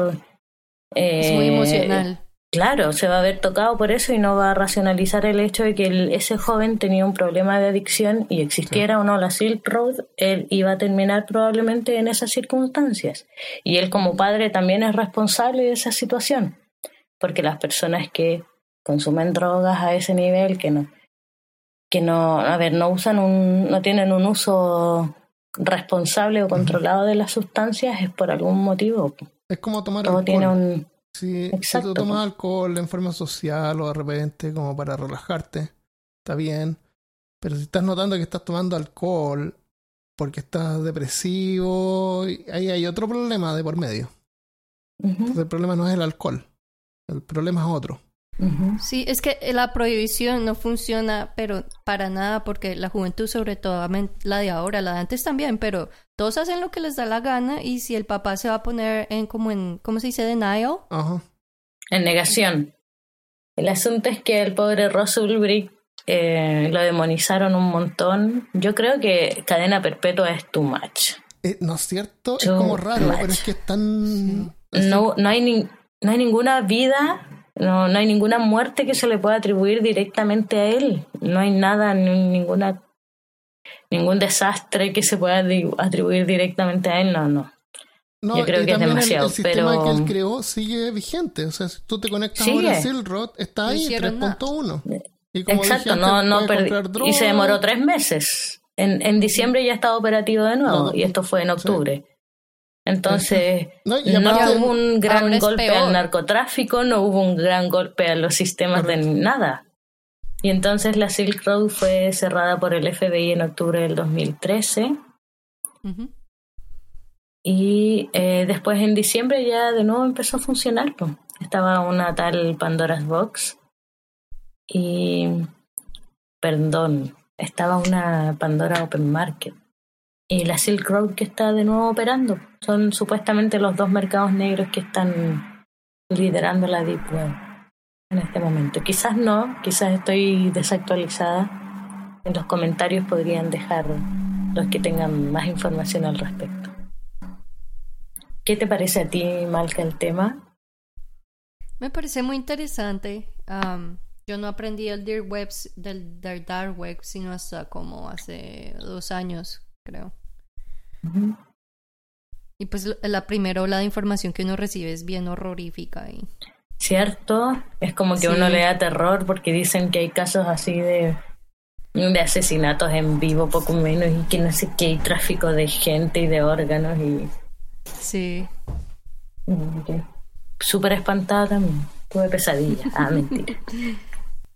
es muy eh, emocional. Claro, se va a ver tocado por eso y no va a racionalizar el hecho de que ese joven tenía un problema de adicción y existiera o no la Silk Road, él iba a terminar probablemente en esas circunstancias. Y él como padre también es responsable de esa situación, porque las personas que consumen drogas a ese nivel, que no, que no, a ver, no usan un, no tienen un uso responsable o controlado de las sustancias es por algún motivo. Es como tomar Todo tiene un si tú tomas alcohol en forma social o de repente como para relajarte, está bien. Pero si estás notando que estás tomando alcohol porque estás depresivo, ahí hay otro problema de por medio. Entonces el problema no es el alcohol, el problema es otro. Sí, es que la prohibición no funciona, pero para nada, porque la juventud, sobre todo la de ahora, la de antes también, pero todos hacen lo que les da la gana y si el papá se va a poner en como en, ¿cómo se dice? Denial. Ajá. En negación. El asunto es que el pobre Ross Ulbricht eh, lo demonizaron un montón. Yo creo que cadena perpetua es too much. Eh, no es cierto, es como raro, pero es que están... No, no, hay no hay ninguna vida no, no hay ninguna muerte que se le pueda atribuir directamente a él. No hay nada, ninguna, ningún desastre que se pueda atribuir directamente a él. No, no. Yo creo que es demasiado. El, sistema que él creó sigue vigente. O sea, si tú te conectas ahora a Silrod, está ahí, 3.1. Exacto, no, no Y se demoró tres meses. En, en diciembre ya estaba operativo de nuevo, y esto fue en octubre. Entonces, no, hubo un gran golpe al narcotráfico, no hubo un gran golpe a los sistemas de nada. Y entonces la Silk Road fue cerrada por el FBI en octubre del 2013. Y eh, después en diciembre ya de nuevo empezó a funcionar. Estaba una tal Pandora's Box. Y, perdón, estaba una Pandora Open Market y la Silk Road que está de nuevo operando. Son supuestamente los dos mercados negros que están liderando la Deep Web en este momento. Quizás no, quizás estoy desactualizada. En los comentarios podrían dejar los que tengan más información al respecto. ¿Qué te parece a ti, Malca, el tema? Me parece muy interesante. yo no aprendí el Web, del Dark Web, sino hasta como hace dos años, creo. Y pues la primera ola de información que uno recibe es bien horrorífica. Y... ¿Cierto? Es como que uno le da terror porque dicen que hay casos así de, de asesinatos en vivo, poco menos, y que no sé qué, hay tráfico de gente y de órganos. y Sí. Súper espantada también. Tuve pesadillas. Ah, mentira.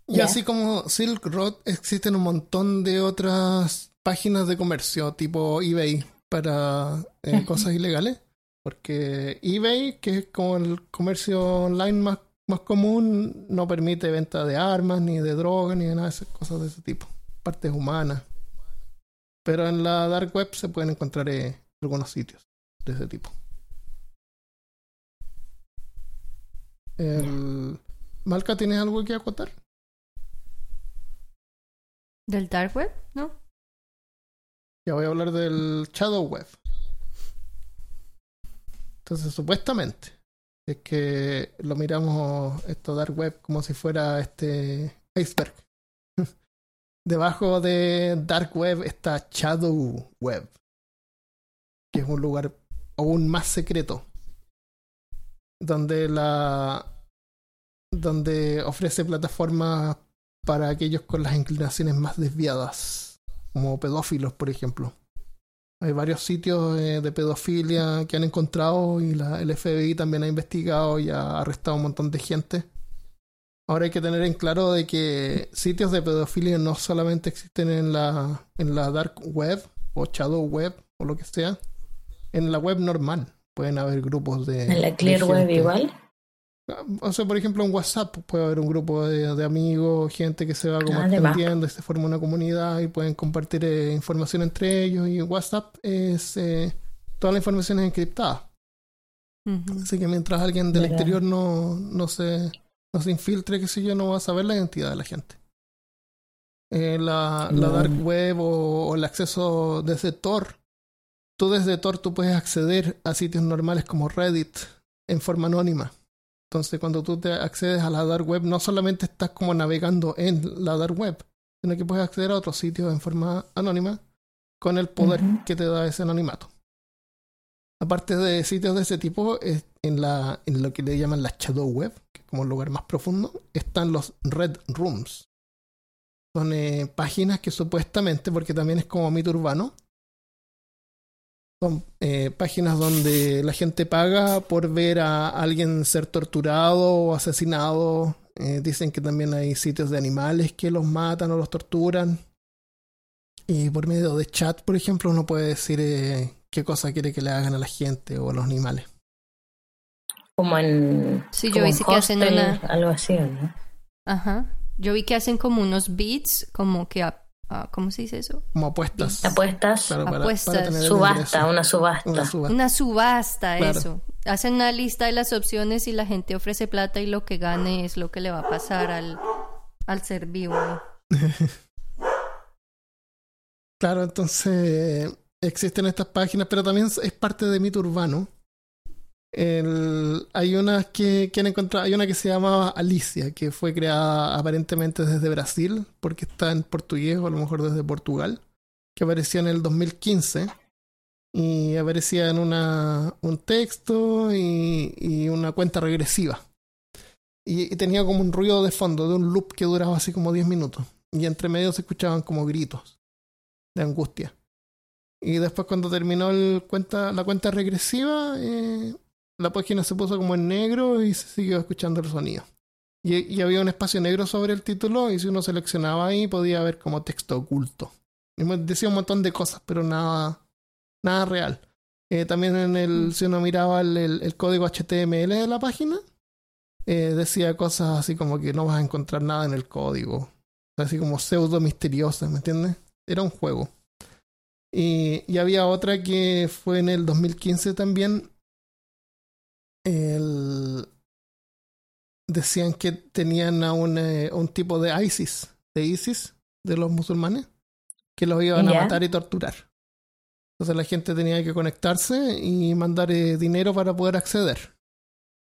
Y así como Silk Road, existen un montón de otras páginas de comercio tipo eBay para eh, cosas ilegales. Porque eBay, que es como el comercio online más, más común, no permite venta de armas, ni de drogas, ni de nada de esas cosas de ese tipo. Partes humanas. Pero en la dark web se pueden encontrar eh, algunos sitios de ese tipo. El... Malca, ¿tienes algo que acotar? ¿Del dark web? No. Ya voy a hablar del Shadow Web. Entonces, supuestamente, es que lo miramos esto Dark Web como si fuera este iceberg. Debajo de Dark Web está Shadow Web, que es un lugar aún más secreto, donde la donde ofrece plataformas para aquellos con las inclinaciones más desviadas, como pedófilos, por ejemplo. Hay varios sitios de pedofilia que han encontrado y la, el FBI también ha investigado y ha arrestado un montón de gente. Ahora hay que tener en claro de que sitios de pedofilia no solamente existen en la, en la dark web o shadow web o lo que sea, en la web normal pueden haber grupos de... ¿En la clear web igual? O sea, por ejemplo, en WhatsApp puede haber un grupo de, amigos, gente que se va como extendiendo y se forma una comunidad y pueden compartir eh, información entre ellos. Y WhatsApp es. Eh, toda la información es encriptada. Así que mientras alguien del exterior no, no, se, no se infiltre, qué sé yo, no va a saber la identidad de la gente. Eh, la, la, dark web o, o, el acceso desde Tor. Tú desde Tor tú puedes acceder a sitios normales como Reddit en forma anónima. Entonces, cuando tú te accedes a la dark web, no solamente estás como navegando en la dark web, sino que puedes acceder a otros sitios en forma anónima con el poder que te da ese anonimato. Aparte de sitios de ese tipo, en, la, en lo que le llaman la shadow web, que es como el lugar más profundo, están los red rooms. Son eh, páginas que supuestamente, porque también es como mito urbano, son eh, páginas donde la gente paga por ver a alguien ser torturado o asesinado. Eh, dicen que también hay sitios de animales que los matan o los torturan. Y por medio de chat, por ejemplo, uno puede decir eh, qué cosa quiere que le hagan a la gente o a los animales. Como en. Sí, yo vi que hacen algo así, ¿no? Ajá. Yo vi que hacen como unos beats, como que Ah, ¿Cómo se dice eso? Como apuestas. Apuestas. apuestas. subasta, una subasta. Una subasta. eso. Hacen una lista de las opciones y la gente ofrece plata y lo que gane es lo que le va a pasar al, al ser vivo. claro, entonces existen estas páginas, pero también es parte de mito urbano hay unas que, hay una que se llama Alicia, que fue creada aparentemente desde Brasil, porque está en portugués o a lo mejor desde Portugal, que aparecía en el 2015 y aparecía en una, un texto y, y una cuenta regresiva. Y, tenía como un ruido de fondo, de un loop que duraba así como 10 minutos. Y entre medio se escuchaban como gritos de angustia. Y después cuando terminó la cuenta regresiva, eh, la página se puso como en negro y se siguió escuchando el sonido. Y, había un espacio negro sobre el título y si uno seleccionaba ahí podía ver como texto oculto. Y decía un montón de cosas, pero nada, nada real. Eh, también en el, mm. si uno miraba el, el, código HTML de la página, eh, decía cosas así como que no vas a encontrar nada en el código. Así como pseudo misteriosas, ¿me entiendes? Era un juego. Y, y había otra que fue en el 2015 también, el, decían que tenían a un, eh, un, tipo de ISIS, de ISIS, de los musulmanes, que los iban a matar y torturar. Entonces la gente tenía que conectarse y mandar eh, dinero para poder acceder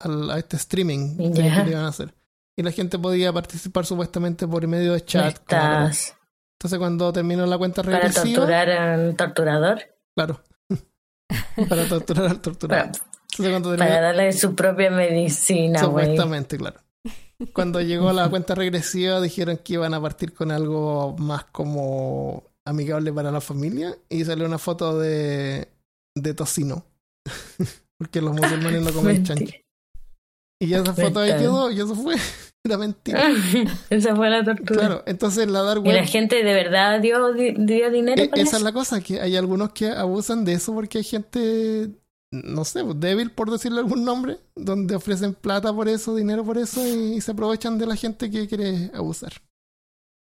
al, a este streaming que iban a hacer. Y la gente podía participar supuestamente por medio de chat. Entonces cuando terminó la cuenta regresiva... ¿Para torturar al torturador? Claro. para torturar al torturador. Para darle su propia medicina, Supuestamente, claro. Cuando llegó la cuenta regresiva dijeron que iban a partir con algo más como amigable para la familia y salió una foto de, de tocino. Porque los musulmanes no comen chancho. Y esa foto ahí quedó y eso fue. Era mentira. esa fue la tortura. Claro, entonces la dark web. Y la gente de verdad dio, dio dinero. E, esa es la cosa, que hay algunos que abusan de eso porque hay gente no sé, pues, débil por decirle algún nombre, donde ofrecen plata por eso, dinero por eso y, se aprovechan de la gente que quiere abusar.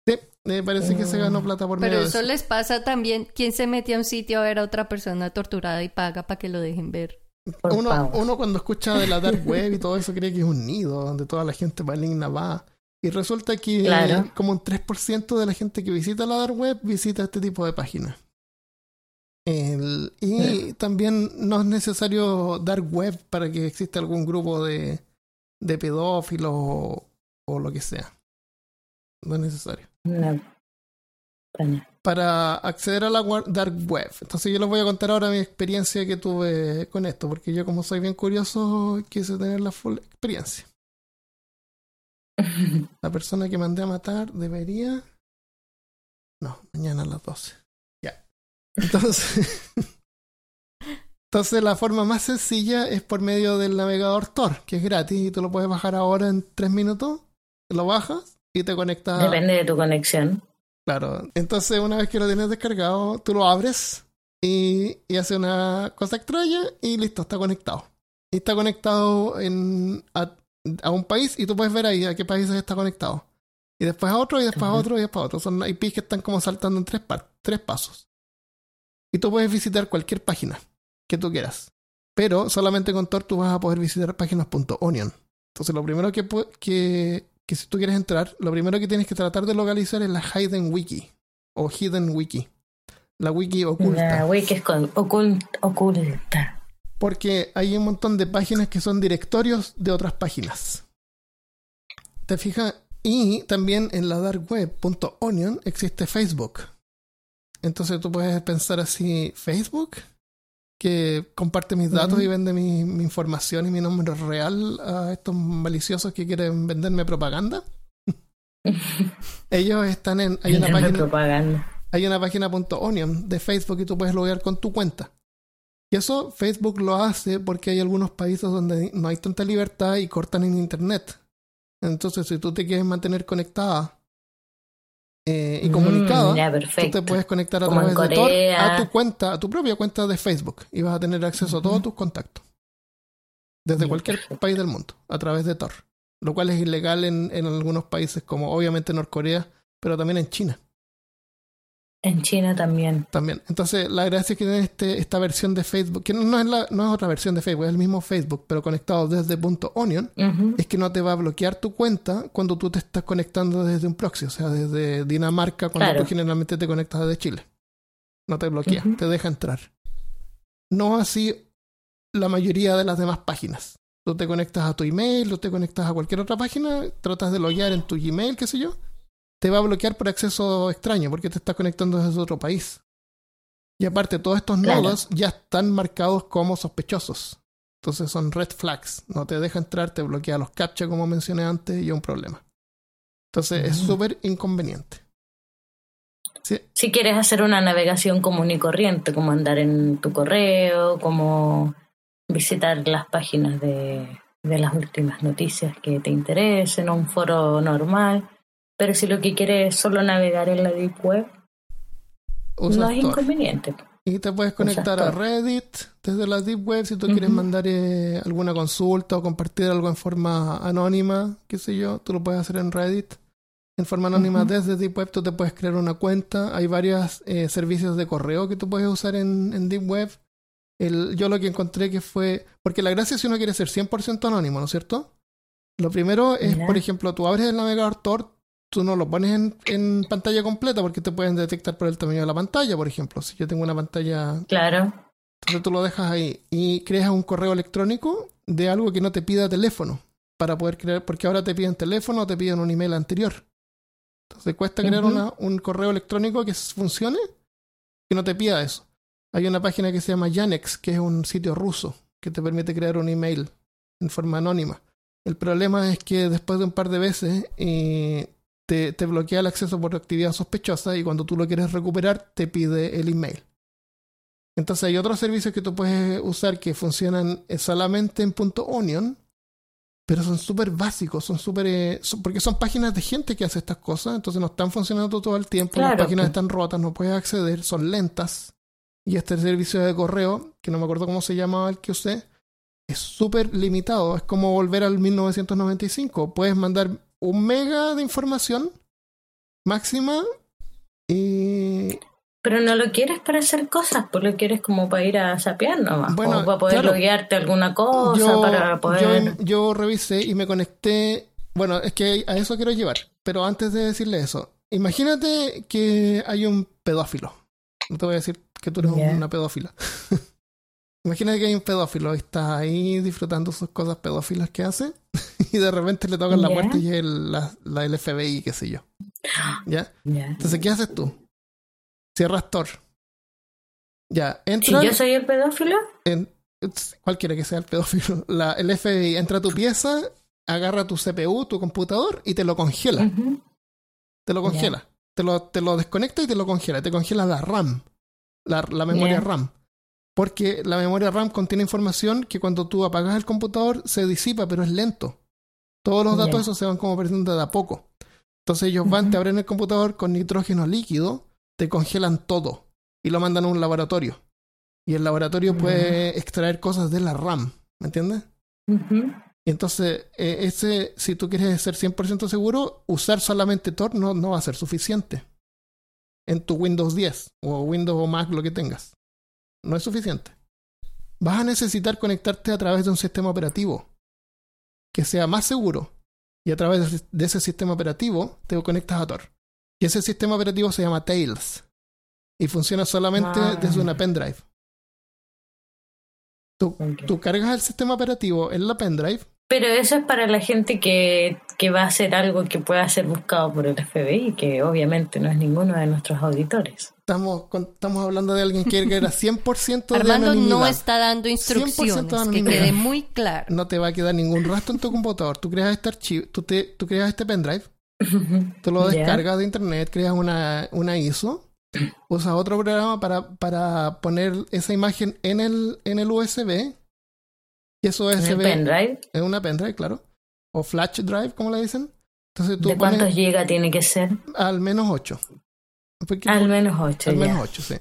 Sí, me parece que se ganó plata por Pero eso, les pasa también, ¿quién se mete a un sitio a ver a otra persona torturada y paga para que lo dejen ver? Uno, uno, cuando escucha de la dark web y todo eso cree que es un nido donde toda la gente maligna va. Y resulta que como un 3% de la gente que visita la dark web visita este tipo de páginas y también no es necesario dar web para que exista algún grupo de, de pedófilos o, lo que sea. No es necesario. Para acceder a la dark web. Entonces yo les voy a contar ahora mi experiencia que tuve con esto, porque yo como soy bien curioso quise tener la full experiencia. La persona que mandé a matar debería. No, mañana a las 12. Entonces. Entonces la forma más sencilla es por medio del navegador Tor, que es gratis y tú lo puedes bajar ahora en tres minutos. Lo bajas y te conectas. Depende de tu conexión. Claro. Entonces una vez que lo tienes descargado, tú lo abres y, y hace una cosa extraña y listo, está conectado. Y está conectado en, a, un país y tú puedes ver ahí a qué países está conectado. Y después a otro, y después a otro, y después a otro. Son IPs que están como saltando en tres, tres pasos. Y tú puedes visitar cualquier página que tú quieras. Pero solamente con Tor tú vas a poder visitar páginas.onion. Entonces lo primero que, que, que si tú quieres entrar, lo primero que tienes que tratar de localizar es la Hidden Wiki o Hidden Wiki. La wiki oculta. La wiki es con, oculta. Porque hay un montón de páginas que son directorios de otras páginas. ¿Te fijas? Y también en la dark web.onion existe Facebook. Entonces tú puedes pensar así, ¿Facebook? que comparte mis datos y vende mi, información y mi nombre real a estos maliciosos que quieren venderme propaganda. Ellos están en. Hay una página. Propaganda. Hay una página .onion de Facebook y tú puedes loguear con tu cuenta. Y eso Facebook lo hace porque hay algunos países donde no hay tanta libertad y cortan en internet. Entonces, si tú te quieres mantener conectada eh, y comunicada, mm, tú te puedes conectar a través de Tor a tu cuenta, a tu propia cuenta de Facebook y vas a tener acceso a todos tus contactos. Desde cualquier país del mundo, a través de Tor. Lo cual es ilegal en, en algunos países como obviamente Norcorea, pero también en China. En China también. También. Entonces, la gracia es que tiene este, esta versión de Facebook, que no es, la, no es otra versión de Facebook, es el mismo Facebook, pero conectado desde punto .onion, es que no te va a bloquear tu cuenta cuando tú te estás conectando desde un proxy, o sea, desde Dinamarca, cuando tú generalmente te conectas desde Chile. No te bloquea, te deja entrar. No así la mayoría de las demás páginas. Tú te conectas a tu email, tú te conectas a cualquier otra página, tratas de loguear en tu Gmail, qué sé yo, te va a bloquear por acceso extraño porque te estás conectando desde otro país. Y aparte, todos estos nodos ya están marcados como sospechosos. Entonces son red flags. No te deja entrar, te bloquea los captcha, como mencioné antes, y es un problema. Entonces es mm. súper inconveniente. Si quieres hacer una navegación común y corriente, como andar en tu correo, como visitar las páginas de, de las últimas noticias que te interesen, un foro normal, pero si lo que quieres es solo navegar en la Deep Web, no es inconveniente. Y te puedes conectar a Reddit desde la Deep Web si tú quieres mandar eh, alguna consulta o compartir algo en forma anónima, qué sé yo, tú lo puedes hacer en Reddit. En forma anónima desde Deep Web tú te puedes crear una cuenta. Hay varios eh, servicios de correo que tú puedes usar en, en Deep Web. El, yo lo que encontré que fue... Porque la gracia es si uno quiere ser 100% anónimo, ¿no es cierto? Lo primero es, por ejemplo, tú abres el navegador Tor, tú no lo pones en, en, pantalla completa porque te pueden detectar por el tamaño de la pantalla, por ejemplo. Si yo tengo una pantalla. Claro. Entonces tú lo dejas ahí y creas un correo electrónico de algo que no te pida teléfono para poder crear, porque ahora te piden teléfono o te piden un email anterior. Entonces cuesta crear una, un correo electrónico que funcione que no te pida eso. Hay una página que se llama Yanex, que es un sitio ruso que te permite crear un email en forma anónima. El problema es que después de un par de veces eh, te, bloquea el acceso por actividad sospechosa y cuando tú lo quieres recuperar te pide el email. Entonces hay otros servicios que tú puedes usar que funcionan eh, solamente en .onion, pero son súper básicos, son súper... Eh, porque son páginas de gente que hace estas cosas, entonces no están funcionando todo el tiempo, las páginas están rotas, no puedes acceder, son lentas. Y este servicio de correo, que no me acuerdo cómo se llamaba el que usé, es súper limitado, es como volver al 1995. Puedes mandar un mega de información máxima y... Pero no lo quieres para hacer cosas, pues lo quieres como para ir a sapear nomás, bueno, para poder loguearte alguna cosa, para poder... Yo, yo revisé y me conecté, bueno, es que a eso quiero llevar, pero antes de decirle eso, imagínate que hay un pedófilo, no te voy a decir que tú eres una pedófila. Imagínate que hay un pedófilo y está ahí disfrutando sus cosas pedófilas que hace y de repente le tocan la puerta y es la, la, FBI, qué sé yo. ¿Ya? Entonces, ¿qué haces tú? Cierras Tor. Ya, entra. ¿Si yo soy el pedófilo? En, cualquiera que sea el pedófilo. La, el FBI entra a tu pieza agarra tu CPU, tu computador, y te lo congela. Te lo congela. Te, lo, te lo desconecta y te lo congela. Te congela la RAM, la, la memoria RAM. Porque la memoria RAM contiene información que cuando tú apagas el computador se disipa, pero es lento. Todos los datos esos se van como perdiendo de a poco. Entonces ellos van, te abren el computador con nitrógeno líquido, te congelan todo y lo mandan a un laboratorio. Y el laboratorio puede extraer cosas de la RAM, ¿me entiendes? Y entonces, eh, ese, si tú quieres ser 100% seguro, usar solamente Tor no, no va a ser suficiente en tu Windows 10 o Windows o Mac, lo que tengas. No es suficiente. Vas a necesitar conectarte a través de un sistema operativo que sea más seguro. Y a través de ese sistema operativo te conectas a Tor. Y ese sistema operativo se llama Tails. Y funciona solamente ah. desde una pendrive. Tú, cargas el sistema operativo en la pendrive. Pero eso es para la gente que, que va a hacer algo que pueda ser buscado por el FBI, que obviamente no es ninguno de nuestros auditores. Estamos, estamos hablando de alguien que era 100% de Armando no está dando instrucciones, que quede muy claro. No te va a quedar ningún rastro en tu computador. Tú creas este archivo, tú, te, tú creas este pendrive, tú lo descargas de internet, creas una, una ISO usa otro programa para, para poner esa imagen en el, en el USB. Y eso USB. ¿En pendrive? En una pendrive, claro. O flash drive, como le dicen. Entonces, tú ¿De cuántos gigas tiene que ser? Al menos 8. al menos 8. Al menos 8, sí.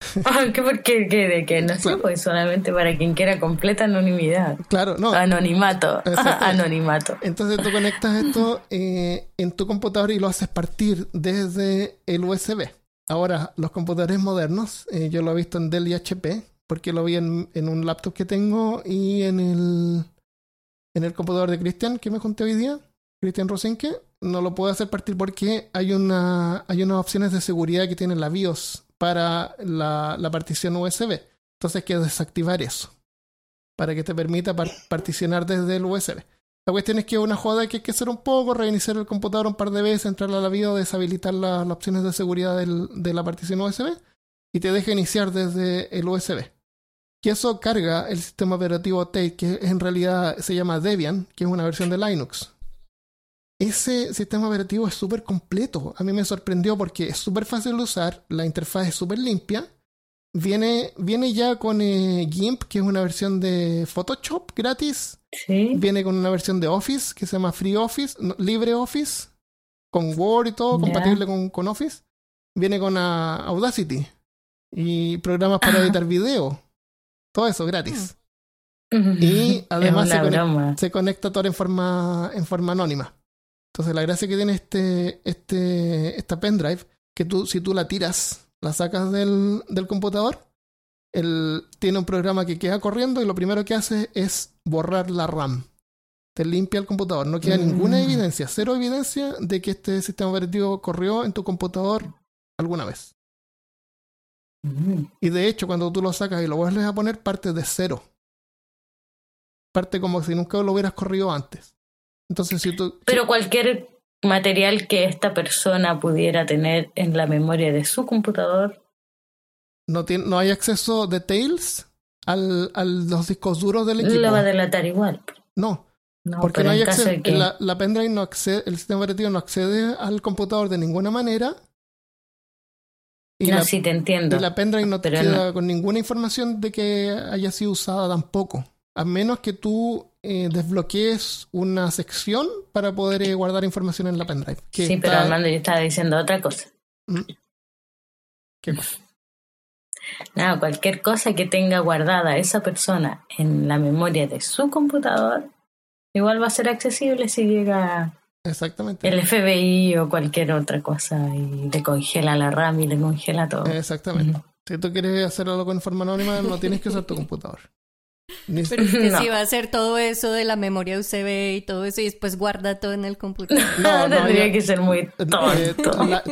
¿Qué, por qué, de qué? No sé, pues solamente para quien quiera completa anonimidad. Claro, no. Anonimato. Anonimato. Entonces tú conectas esto eh, en tu computador y lo haces partir desde el USB. Ahora, los computadores modernos, eh, yo lo he visto en Dell y HP, porque lo vi en, en un laptop que tengo y en el, en el computador de Cristian que me conté hoy día, Cristian Rosenke, no lo puedo hacer partir porque hay, una, hay unas opciones de seguridad que tiene la BIOS para la, la partición USB. Entonces hay que desactivar eso para que te permita particionar desde el USB. La cuestión es que es una joda que hay que hacer un poco, reiniciar el computador un par de veces, entrar a la BIOS, deshabilitar las opciones de seguridad de la partición USB y te deja iniciar desde el USB. Y eso carga el sistema operativo Tate, que en realidad se llama Debian, que es una versión de Linux. Ese sistema operativo es súper completo. A mí me sorprendió porque es súper fácil de usar, la interfaz es súper limpia Viene, viene ya con eh, GIMP, que es una versión de Photoshop gratis. Sí. Viene con una versión de Office que se llama Free Office, LibreOffice, con Word y todo, compatible con, con, Office. Viene con ah, Audacity y programas para editar video. Todo eso gratis. Y además se conecta, todo en forma, en forma anónima. Entonces la gracia que tiene este, este, esta pendrive, que tú, si tú la tiras la sacas del, del computador, él tiene un programa que queda corriendo y lo primero que hace es borrar la RAM. Te limpia el computador. No queda ninguna mm. evidencia, cero evidencia de que este sistema operativo corrió en tu computador alguna vez. Y de hecho, cuando tú lo sacas y lo vuelves a poner, parte de cero. Parte como si nunca lo hubieras corrido antes. Entonces, si tú. Pero cualquier material que esta persona pudiera tener en la memoria de su computador. No, tiene, no hay acceso de Tails al, a los discos duros del equipo. Lo va a delatar igual. No. porque no hay acceso. La, la, pendrive no accede, el sistema operativo no accede al computador de ninguna manera. Y no, la, sí te entiendo. Y la pendrive no te queda con ninguna información de que haya sido usada tampoco. A menos que tú eh, desbloquees una sección para poder eh, guardar información en la pendrive. sí, pero Armando, yo estaba diciendo otra cosa. ¿Mm? ¿Qué cosa? Nada, cualquier cosa que tenga guardada esa persona en la memoria de su computador, igual va a ser accesible si llega Exactamente. el FBI o cualquier otra cosa y le congela la RAM y le congela todo. Exactamente. Si tú quieres hacerlo con forma anónima, no tienes que usar tu computador. Pero es que si va a hacer todo eso de la memoria USB y todo eso y después guarda todo en el computador. No, no tendría que ser muy tonto. Eh,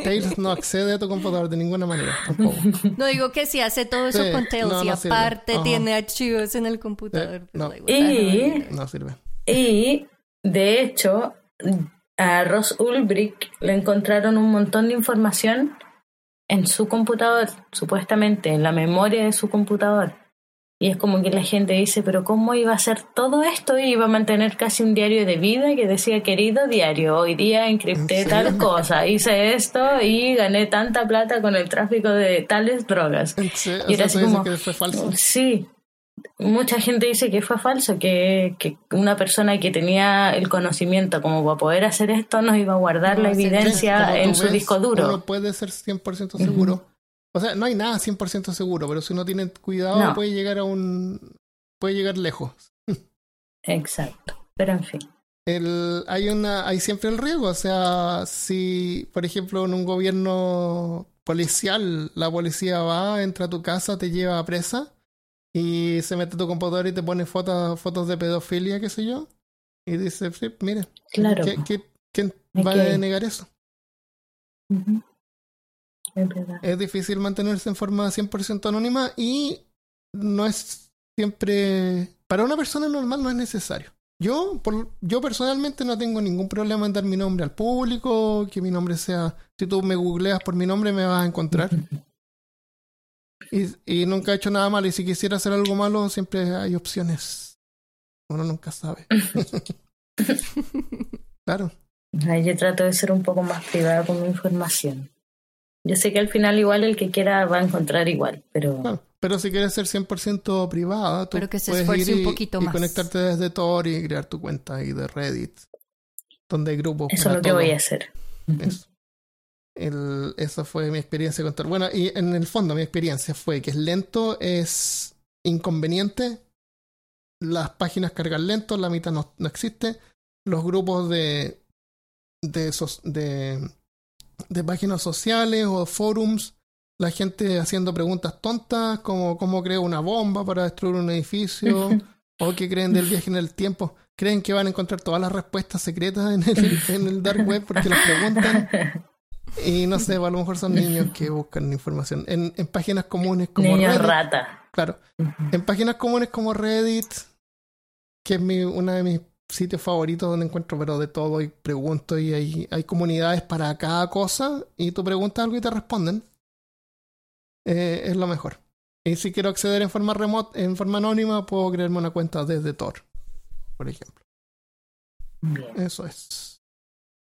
Tails no accede a tu computador de ninguna manera. No digo que si hace todo eso con Tails y aparte tiene archivos en el computador. Eh, no. Y, no sirve. Y de hecho, a Ross Ulbricht le encontraron un montón de información en su computador, supuestamente en la memoria de su computador Y es como que la gente dice, pero ¿cómo iba a hacer todo esto? Y iba a mantener casi un diario de vida que decía, querido diario, hoy día encripté tal cosa, hice esto y gané tanta plata con el tráfico de tales drogas. y era así como, que fue falso. Sí, mucha gente dice que fue falso, que, que, una persona que tenía el conocimiento como para poder hacer esto nos iba a guardar la evidencia en su disco duro. No puede ser 100% seguro. O sea, no hay nada 100% seguro, pero si uno tiene cuidado puede llegar a un... puede llegar lejos. Exacto, pero en fin. El, hay, una, hay siempre el riesgo, o sea, si, por ejemplo, en un gobierno policial, la policía va, entra a tu casa, te lleva a presa y se mete a tu computador y te pone fotos, fotos de pedofilia, qué sé yo, y dice, sí, mire, claro. ¿quién va a denegar eso? Es, difícil mantenerse en forma 100% anónima y no es siempre... Para una persona normal no es necesario. Yo, por, yo personalmente no tengo ningún problema en dar mi nombre al público, que mi nombre sea... Si tú me googleas por mi nombre me vas a encontrar. y, y nunca he hecho nada malo y si quisiera hacer algo malo siempre hay opciones. Uno nunca sabe. claro. Yo trato de ser un poco más privada con mi información. Yo sé que al final igual el que quiera va a encontrar igual, pero... pero si quieres ser 100% privada, tú que se puedes ir y, un poquito y conectarte desde Tor y crear tu cuenta ahí de Reddit, donde hay grupos Eso es lo que voy a hacer. Eso. El, esa fue mi experiencia con Tor. Bueno, y en el fondo mi experiencia fue que es lento, es inconveniente, las páginas cargan lento, la mitad no, no existe, los grupos de, de, esos, de de páginas sociales o forums, la gente haciendo preguntas tontas como cómo creo una bomba para destruir un edificio o qué creen del viaje en el tiempo. Creen que van a encontrar todas las respuestas secretas en el, en el dark web porque las preguntan. Y no sé, a lo mejor son niños que buscan información. En, en páginas comunes como Reddit. rata. Claro. En páginas comunes como Reddit, que es mi, una de mis sitios favoritos donde encuentro pero de todo y pregunto y hay, hay comunidades para cada cosa y tú preguntas algo y te responden. Eh, es lo mejor. Y si quiero acceder en forma remota, en forma anónima, puedo crearme una cuenta desde Tor, por ejemplo. Eso es.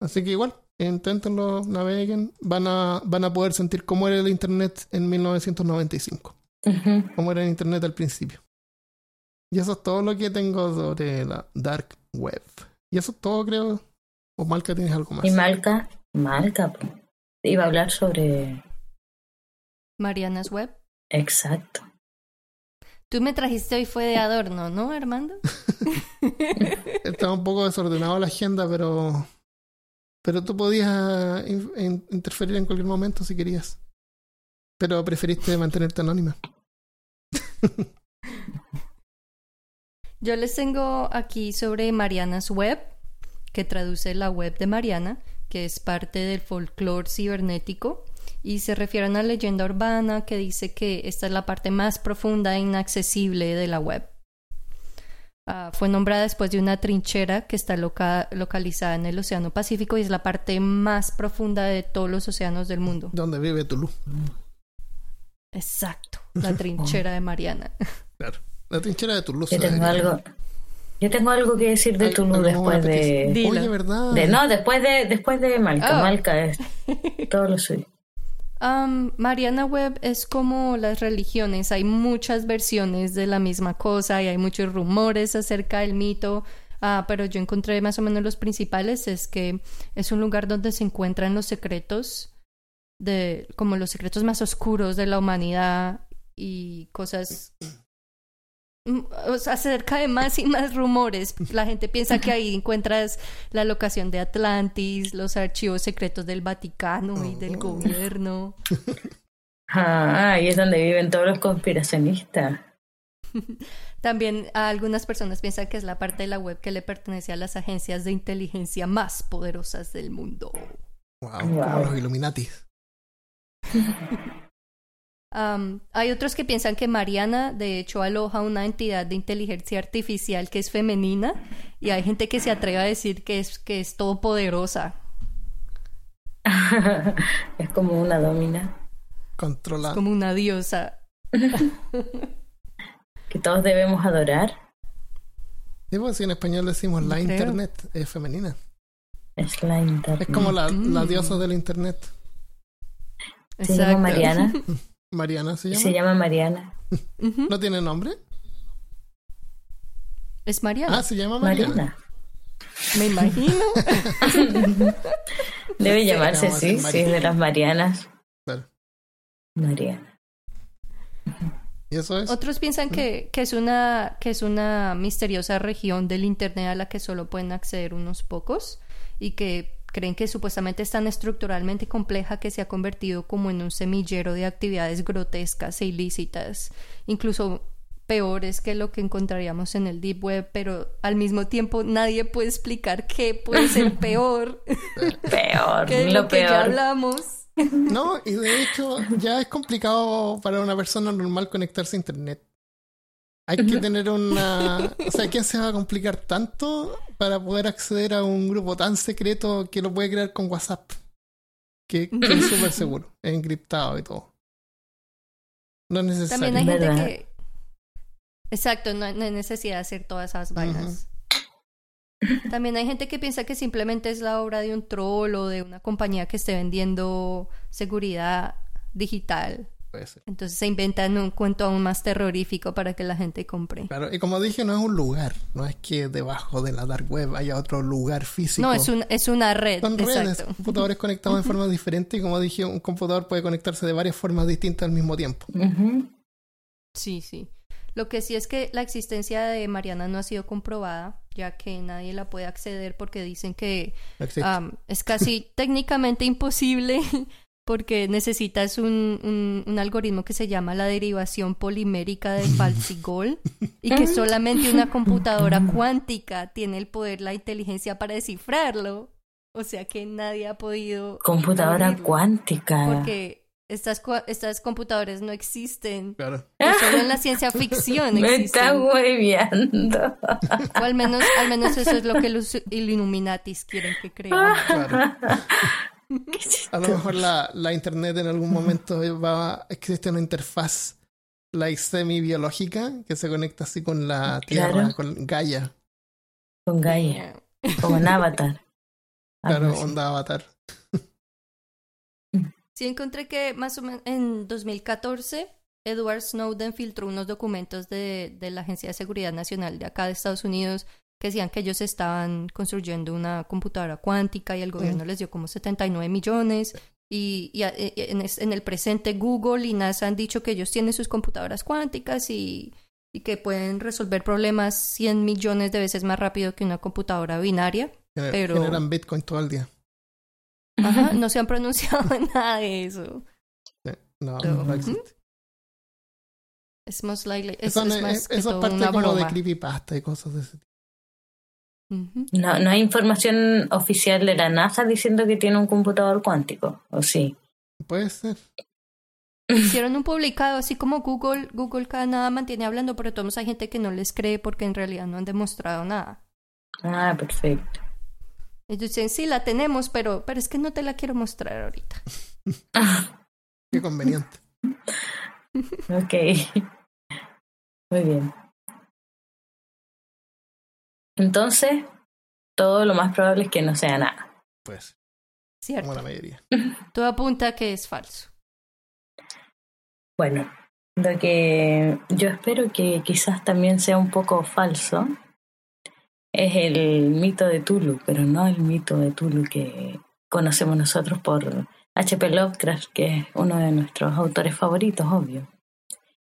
Así que igual, inténtenlo, naveguen, van a, van a poder sentir cómo era el Internet en 1995. Cómo era el Internet al principio. Y eso es todo lo que tengo sobre la Dark Web. Y eso es todo, creo. ¿O Malca tienes algo más? Y Malca, Malca, iba a hablar sobre... Mariana's Web. Exacto. Tú me trajiste hoy fue de adorno, ¿no, Armando? Estaba un poco desordenado la agenda, pero... Pero tú podías interferir en cualquier momento si querías. Pero preferiste mantenerte anónima. Yo les tengo aquí sobre Mariana's Web, que traduce la web de Mariana, que es parte del folclore cibernético, y se refiere a una leyenda urbana que dice que esta es la parte más profunda e inaccesible de la web. Ah, fue nombrada después de una trinchera que está localizada en el Océano Pacífico y es la parte más profunda de todos los océanos del mundo. Donde vive Tulu. Exacto, la trinchera de Mariana. Claro. La trinchera de Toulouse. Yo tengo algo. Yo tengo algo que decir de Toulouse después de. Oye, ¿verdad? no, después de, después de Malca. Oh. Malca es todo lo suyo. Um, Mariana Web es como las religiones, hay muchas versiones de la misma cosa y hay muchos rumores acerca del mito, uh, pero yo encontré más o menos los principales, es que es un lugar donde se encuentran los secretos de, como los secretos más oscuros de la humanidad y cosas acerca de más y más rumores. La gente piensa que ahí encuentras la locación de Atlantis, los archivos secretos del Vaticano y del oh. gobierno. Ah, ahí es donde viven todos los conspiracionistas. También algunas personas piensan que es la parte de la web que le pertenece a las agencias de inteligencia más poderosas del mundo. Wow, wow. los Illuminati. hay otros que piensan que Mariana, de hecho, aloja una entidad de inteligencia artificial que es femenina y hay gente que se atreve a decir que es, que es todopoderosa. es como una domina. Controla. como una diosa. que todos debemos adorar. Sí, pues si en español decimos la internet, es femenina. Es la internet. Es como la, la diosa del internet. Llama Mariana. Mariana se llama. Se llama Mariana. ¿No tiene nombre? Es Mariana. Ah, se llama Mariana. Me imagino. Debe llamarse, sí, sí, de las Marianas. Mariana. ¿Y eso es? Otros piensan que, que, es una, que es una misteriosa región del Internet a la que solo pueden acceder unos pocos y que creen que supuestamente es tan estructuralmente compleja que se ha convertido como en un semillero de actividades grotescas e ilícitas, incluso peores que lo que encontraríamos en el Deep Web, pero al mismo tiempo nadie puede explicar qué puede ser peor. peor, que lo, que peor. ya hablamos. No, y de hecho ya es complicado para una persona normal conectarse a Internet. Hay que tener una... O sea, ¿quién se va a complicar tanto para poder acceder a un grupo tan secreto que lo puede crear con WhatsApp? Que, que es súper seguro, es encriptado y todo. No es necesario. También hay gente ¿Verdad? que... Exacto, no no hay necesidad de hacer todas esas vainas. También hay gente que piensa que simplemente es la obra de un troll o de una compañía que esté vendiendo seguridad digital. Puede ser. Entonces se inventan un cuento aún más terrorífico para que la gente compre. Claro, y como dije, no es un lugar. No es que debajo de la dark web haya otro lugar físico. No, es, un, es una red. Son redes, exacto. computadores conectados en forma diferente y como dije, un computador puede conectarse de varias formas distintas al mismo tiempo. Sí, sí. Lo que sí es que la existencia de Mariana no ha sido comprobada, ya que nadie la puede acceder porque dicen que es casi técnicamente imposible porque necesitas un, un, un algoritmo que se llama la derivación polimérica del falsigol y que solamente una computadora cuántica tiene el poder, la inteligencia para descifrarlo. O sea que nadie ha podido... Computadora abrirlo, cuántica. Porque estas, cua- estas computadoras no existen. Claro. Solo en la ciencia ficción Me existen. está hueviando. O al menos, al menos eso es lo que los Illuminatis quieren que creamos. Claro. A lo mejor la, la internet en algún momento va a existe una interfaz like semi-biológica que se conecta así con la Tierra, Claro. con Gaia. Con Gaia. Como en Avatar. Claro, así. onda avatar. Sí, encontré que más o menos en 2014 Edward Snowden filtró unos documentos de, de la Agencia de Seguridad Nacional de acá de Estados Unidos que decían que ellos estaban construyendo una computadora cuántica y el gobierno les dio como 79 millones. Y, y a- e- e- en, es- en el presente Google y NASA han dicho que ellos tienen sus computadoras cuánticas y, y que pueden resolver problemas 100 millones de veces más rápido que una computadora binaria. Pero- Generan Bitcoin todo el día. Ajá, no se han pronunciado en nada de eso. Sí. No, Pero- no existe. Es más likely. Es, Eso, es no- más es- que es parte una como de creepypasta y cosas de ese tipo. No, no hay información oficial de la NASA diciendo que tiene un computador cuántico, ¿o sí? Puede ser. Hicieron un publicado, así como Google, Google cada nada mantiene hablando, pero todos hay gente que no les cree porque en realidad no han demostrado nada. Ah, perfecto. Ellos dicen, sí, la tenemos, pero, pero es que no te la quiero mostrar ahorita. Qué conveniente. Ok. Muy bien. Entonces, todo lo más probable es que no sea nada. Pues, Cierto. como la mayoría. Todo apunta que es falso. Bueno, lo que yo espero que quizás también sea un poco falso es el mito de Tulu, pero no el mito de Tulu que conocemos nosotros por H.P. Lovecraft, que es uno de nuestros autores favoritos, obvio.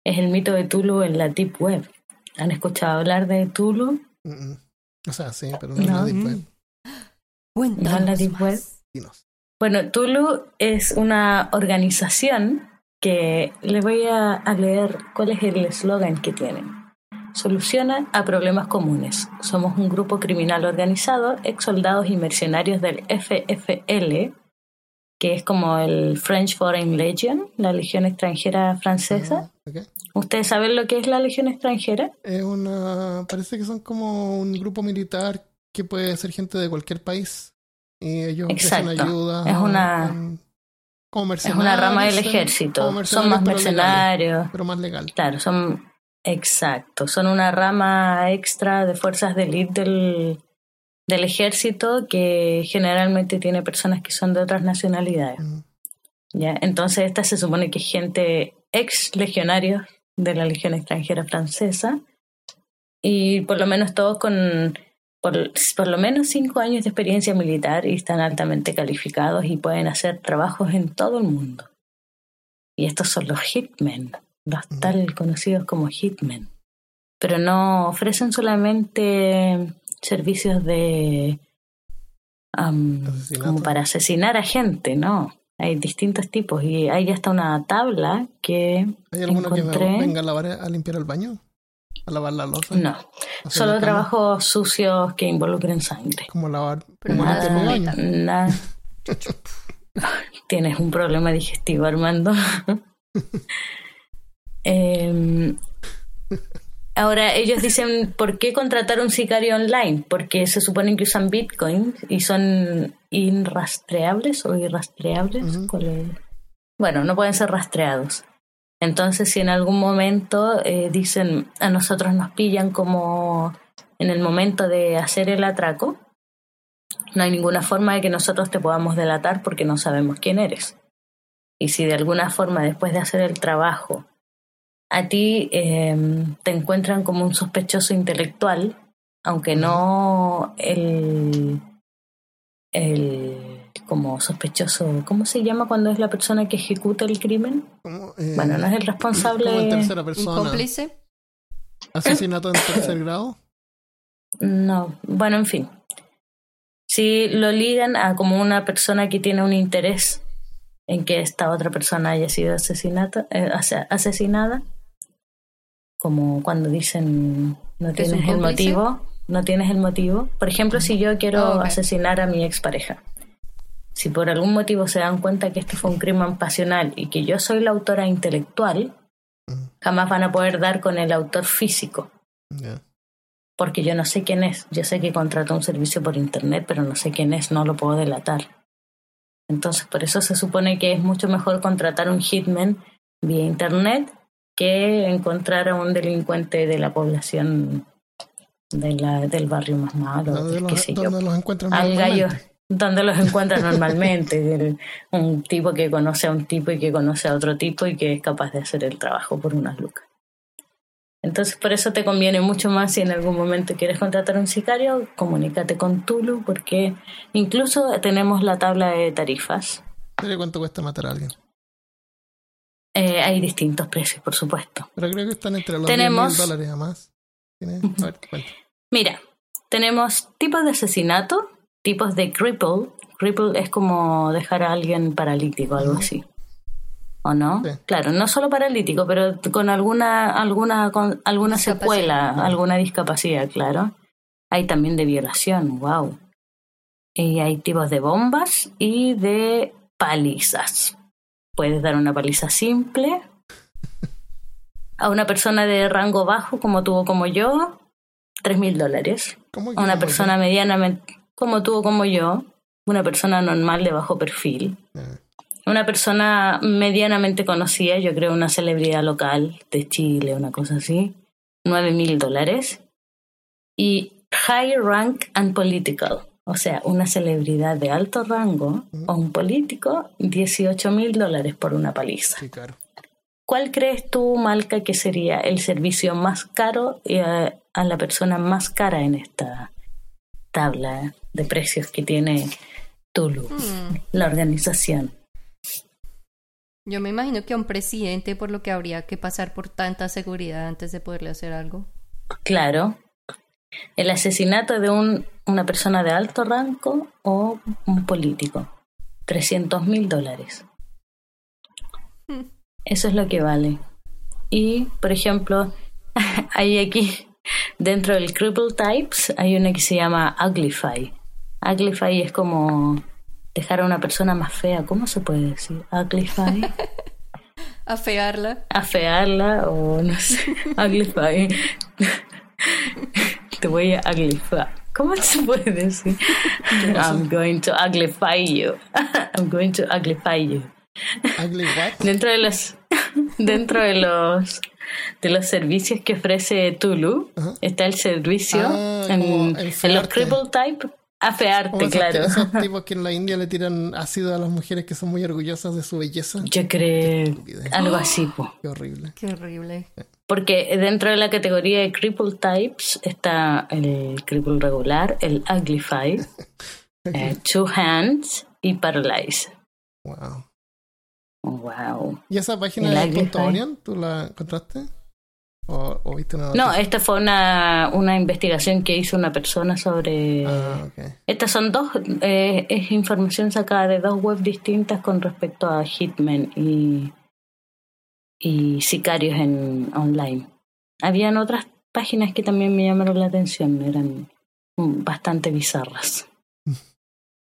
Es el mito de Tulu en la Deep Web. ¿Han escuchado hablar de Tulu? Mm, mm. O sea, sí, pero no, No. la Deep. Web. Cuéntanos No, la Deep. Web. Dinos. Bueno, Tulu es una organización que le voy a, a leer cuál es el eslogan que tienen. Soluciona a problemas comunes. Somos un grupo criminal organizado, ex soldados y mercenarios del FFL, que es como el French Foreign Legion, la Legión extranjera francesa. Ah, ok. ¿Ustedes saben lo que es la Legión extranjera? Es una. Parece que son como un grupo militar que puede ser gente de cualquier país. Y ellos Exacto. ayuda. Es una- en- como Es una rama del ejército. Son más pero legales, mercenarios. pero más legal. Claro, son Exacto, son una rama extra de fuerzas de élite del, del ejército que generalmente tiene personas que son de otras nacionalidades. ¿ya? Entonces esta se supone que es gente ex legionario de la Legión extranjera francesa y por lo menos todos con por, por, lo menos cinco años de experiencia militar y están altamente calificados y pueden hacer trabajos en todo el mundo. Y estos son los hitmen, los tal conocidos como hitmen. Pero no ofrecen solamente servicios de como para asesinar a gente, ¿no? Hay distintos tipos y hay hasta una tabla que ¿Hay alguno que venga a, lavar, a limpiar el baño? ¿A lavar la losa? No, solo trabajos sucios que involucren sangre. Como lavar, como nada, nada. Tienes un problema digestivo, Armando. eh, Ahora ellos dicen, ¿por qué contratar un sicario online? Porque se supone que usan Bitcoin y son irrastreables o irrastreables. Bueno, no pueden ser rastreados. Entonces, si en algún momento eh, dicen, a nosotros nos pillan como en el momento de hacer el atraco, no hay ninguna forma de que nosotros te podamos delatar porque no sabemos quién eres. Y si de alguna forma después de hacer el trabajo a ti em, te encuentran como un sospechoso intelectual, aunque no el, el como sospechoso, ¿cómo se llama cuando es la persona que ejecuta el crimen? Eh, bueno, no es el responsable. Como en tercera persona. ¿Cómplice? ¿Asesinato en tercer grado? No, bueno, en fin. Si lo ligan a como una persona que tiene un interés en que esta otra persona haya sido asesinada, eh, asesinada como cuando dicen no tienes el motivo, no tienes el motivo. Por ejemplo, si yo quiero ah, asesinar a mi expareja, si por algún motivo se dan cuenta que este fue un crimen pasional y que yo soy la autora intelectual, jamás van a poder dar con el autor físico. Porque yo no sé quién es. Yo sé que contrató un servicio por internet, pero no sé quién es, no lo puedo delatar. Entonces, por eso se supone que es mucho mejor contratar un hitman vía internet que encontrar a un delincuente de la población de la, del barrio más malo. ¿Dónde, los, encuentran al gallo, donde los encuentran normalmente. un tipo que conoce a un tipo y que conoce a otro tipo y que es capaz de hacer el trabajo por unas lucas. Entonces, por eso te conviene mucho más si en algún momento quieres contratar un sicario, comunícate con Tulu, porque incluso tenemos la tabla de tarifas. ¿Cuánto cuesta matar a alguien? Eh, hay distintos precios, por supuesto. Pero creo que están entre los tenemos... dólares a más. Mira, tenemos tipos de asesinato, tipos de cripple. Cripple es como dejar a alguien paralítico, algo así. ¿O no? Claro, no solo paralítico, pero con alguna, alguna, con alguna secuela, alguna discapacidad, claro. Hay también de violación, wow. Y hay tipos de bombas y de palizas. Puedes dar una paliza simple a una persona de rango bajo, como tuvo como yo, tres mil dólares. A una persona medianamente, como tuvo como yo, una persona normal de bajo perfil. Ah. Una persona medianamente conocida, yo creo una celebridad local de Chile, una cosa así, nueve mil dólares. Y High Rank and Political, o sea, una celebridad de alto rango o un político, 18 mil dólares por una paliza. ¿Cuál crees tú, Malca, que sería el servicio más caro y a, la persona más cara en esta tabla de precios que tiene Tulu, hmm. la organización? Yo me imagino que a un presidente, por lo que habría que pasar por tanta seguridad antes de poderle hacer algo. Claro, el asesinato de un, una persona de alto rango o un político. 300 mil dólares. Eso es lo que vale. Y, por ejemplo, hay aquí, dentro del Cripple Types, hay una que se llama Uglify. Uglify es como dejar a una persona más fea. ¿Cómo se puede decir? Uglify. Afearla. Afearla o no sé. Uglify. Te voy a uglify. ¿Cómo se puede decir? I'm going to uglify you. I'm going to uglify you. ¿Ugly what? Dentro de los dentro de los de los servicios que ofrece Tulu. Está el servicio ah, en, los cripple type Afearte, claro. Esos tipos que en la India le tiran ácido a las mujeres que son muy orgullosas de su belleza. Yo creo algo así. Qué horrible. Qué horrible. Porque dentro de la categoría de cripple types está el cripple regular, el uglified, eh, two hands y paralyze. Wow. Wow. ¿Y esa página de Onion, tú la encontraste? no, esta fue una, una investigación que hizo una persona sobre... Ah, Estas son dos, eh, es información sacada de dos webs distintas con respecto a Hitmen y, y sicarios en online. Habían otras páginas que también me llamaron la atención, eran bastante bizarras.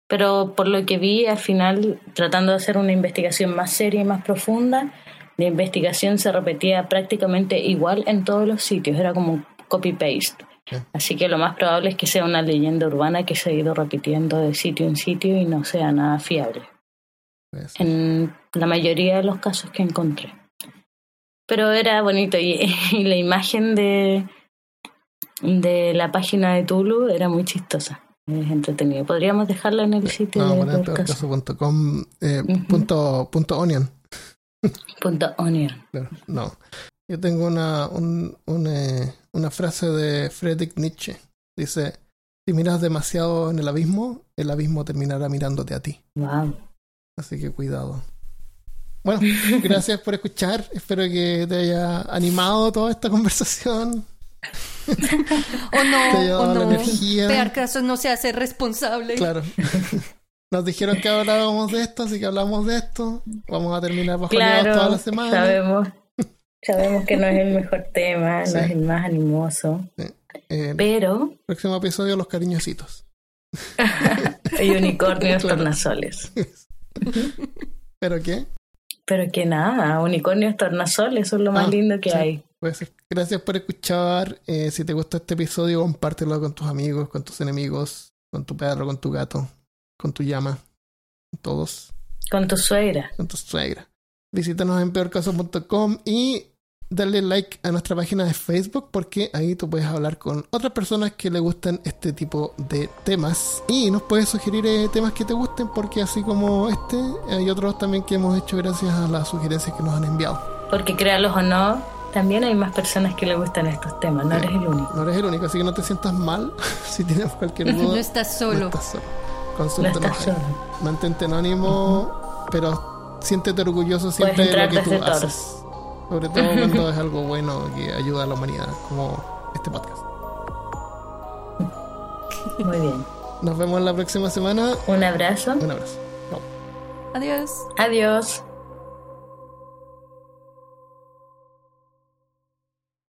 Pero por lo que vi, al final, tratando de hacer una investigación más seria y más profunda, la investigación se repetía prácticamente igual en todos los sitios, era como copy-paste. Así que lo más probable es que sea una leyenda urbana que se ha ido repitiendo de sitio en sitio y no sea nada fiable. En la mayoría de los casos que encontré. Pero era bonito y, la imagen de, de la página de Tulu era muy chistosa. Es entretenido. Podríamos dejarla en el sitio no, de podcast.com eh, punto, punto onion. Punto onion. No. Yo tengo una, eh, una frase de Friedrich Nietzsche. Dice, si miras demasiado en el abismo, el abismo terminará mirándote a ti. Wow. Así que cuidado. Bueno, gracias por escuchar. Espero que te haya animado toda esta conversación. o no, o no. Peor caso no se hace responsable. Claro. Nos dijeron que hablábamos de esto, así que hablamos de esto. Vamos a terminar bajo claro, toda la semana. Sabemos, sabemos que no es el mejor tema, no es el más animoso. Eh, pero. Próximo episodio, los cariñositos. y unicornios tornasoles. ¿Pero qué? Pero que nada, unicornios tornasoles son lo más ah, lindo que hay. Gracias por escuchar. Eh, si te gustó este episodio, compártelo con tus amigos, con tus enemigos, con tu perro, con tu gato con tu llama, todos. Con tu suegra. Con tu suegra. Visítanos en peorcaso.com y darle like a nuestra página de Facebook porque ahí tú puedes hablar con otras personas que le gustan este tipo de temas y nos puedes sugerir eh, temas que te gusten porque así como este hay otros también que hemos hecho gracias a las sugerencias que nos han enviado. Porque créalos o no, también hay más personas que le gustan estos temas, no eres el único. No eres el único, así que no te sientas mal si tienes cualquier duda. No estás solo. No estás solo mantente anónimo, pero siéntete orgulloso siempre de lo que tú haces. Sobre todo cuando es algo bueno que ayuda a la humanidad, como este podcast. Muy bien. Nos vemos la próxima semana. Un abrazo. Un abrazo. Adiós. Adiós.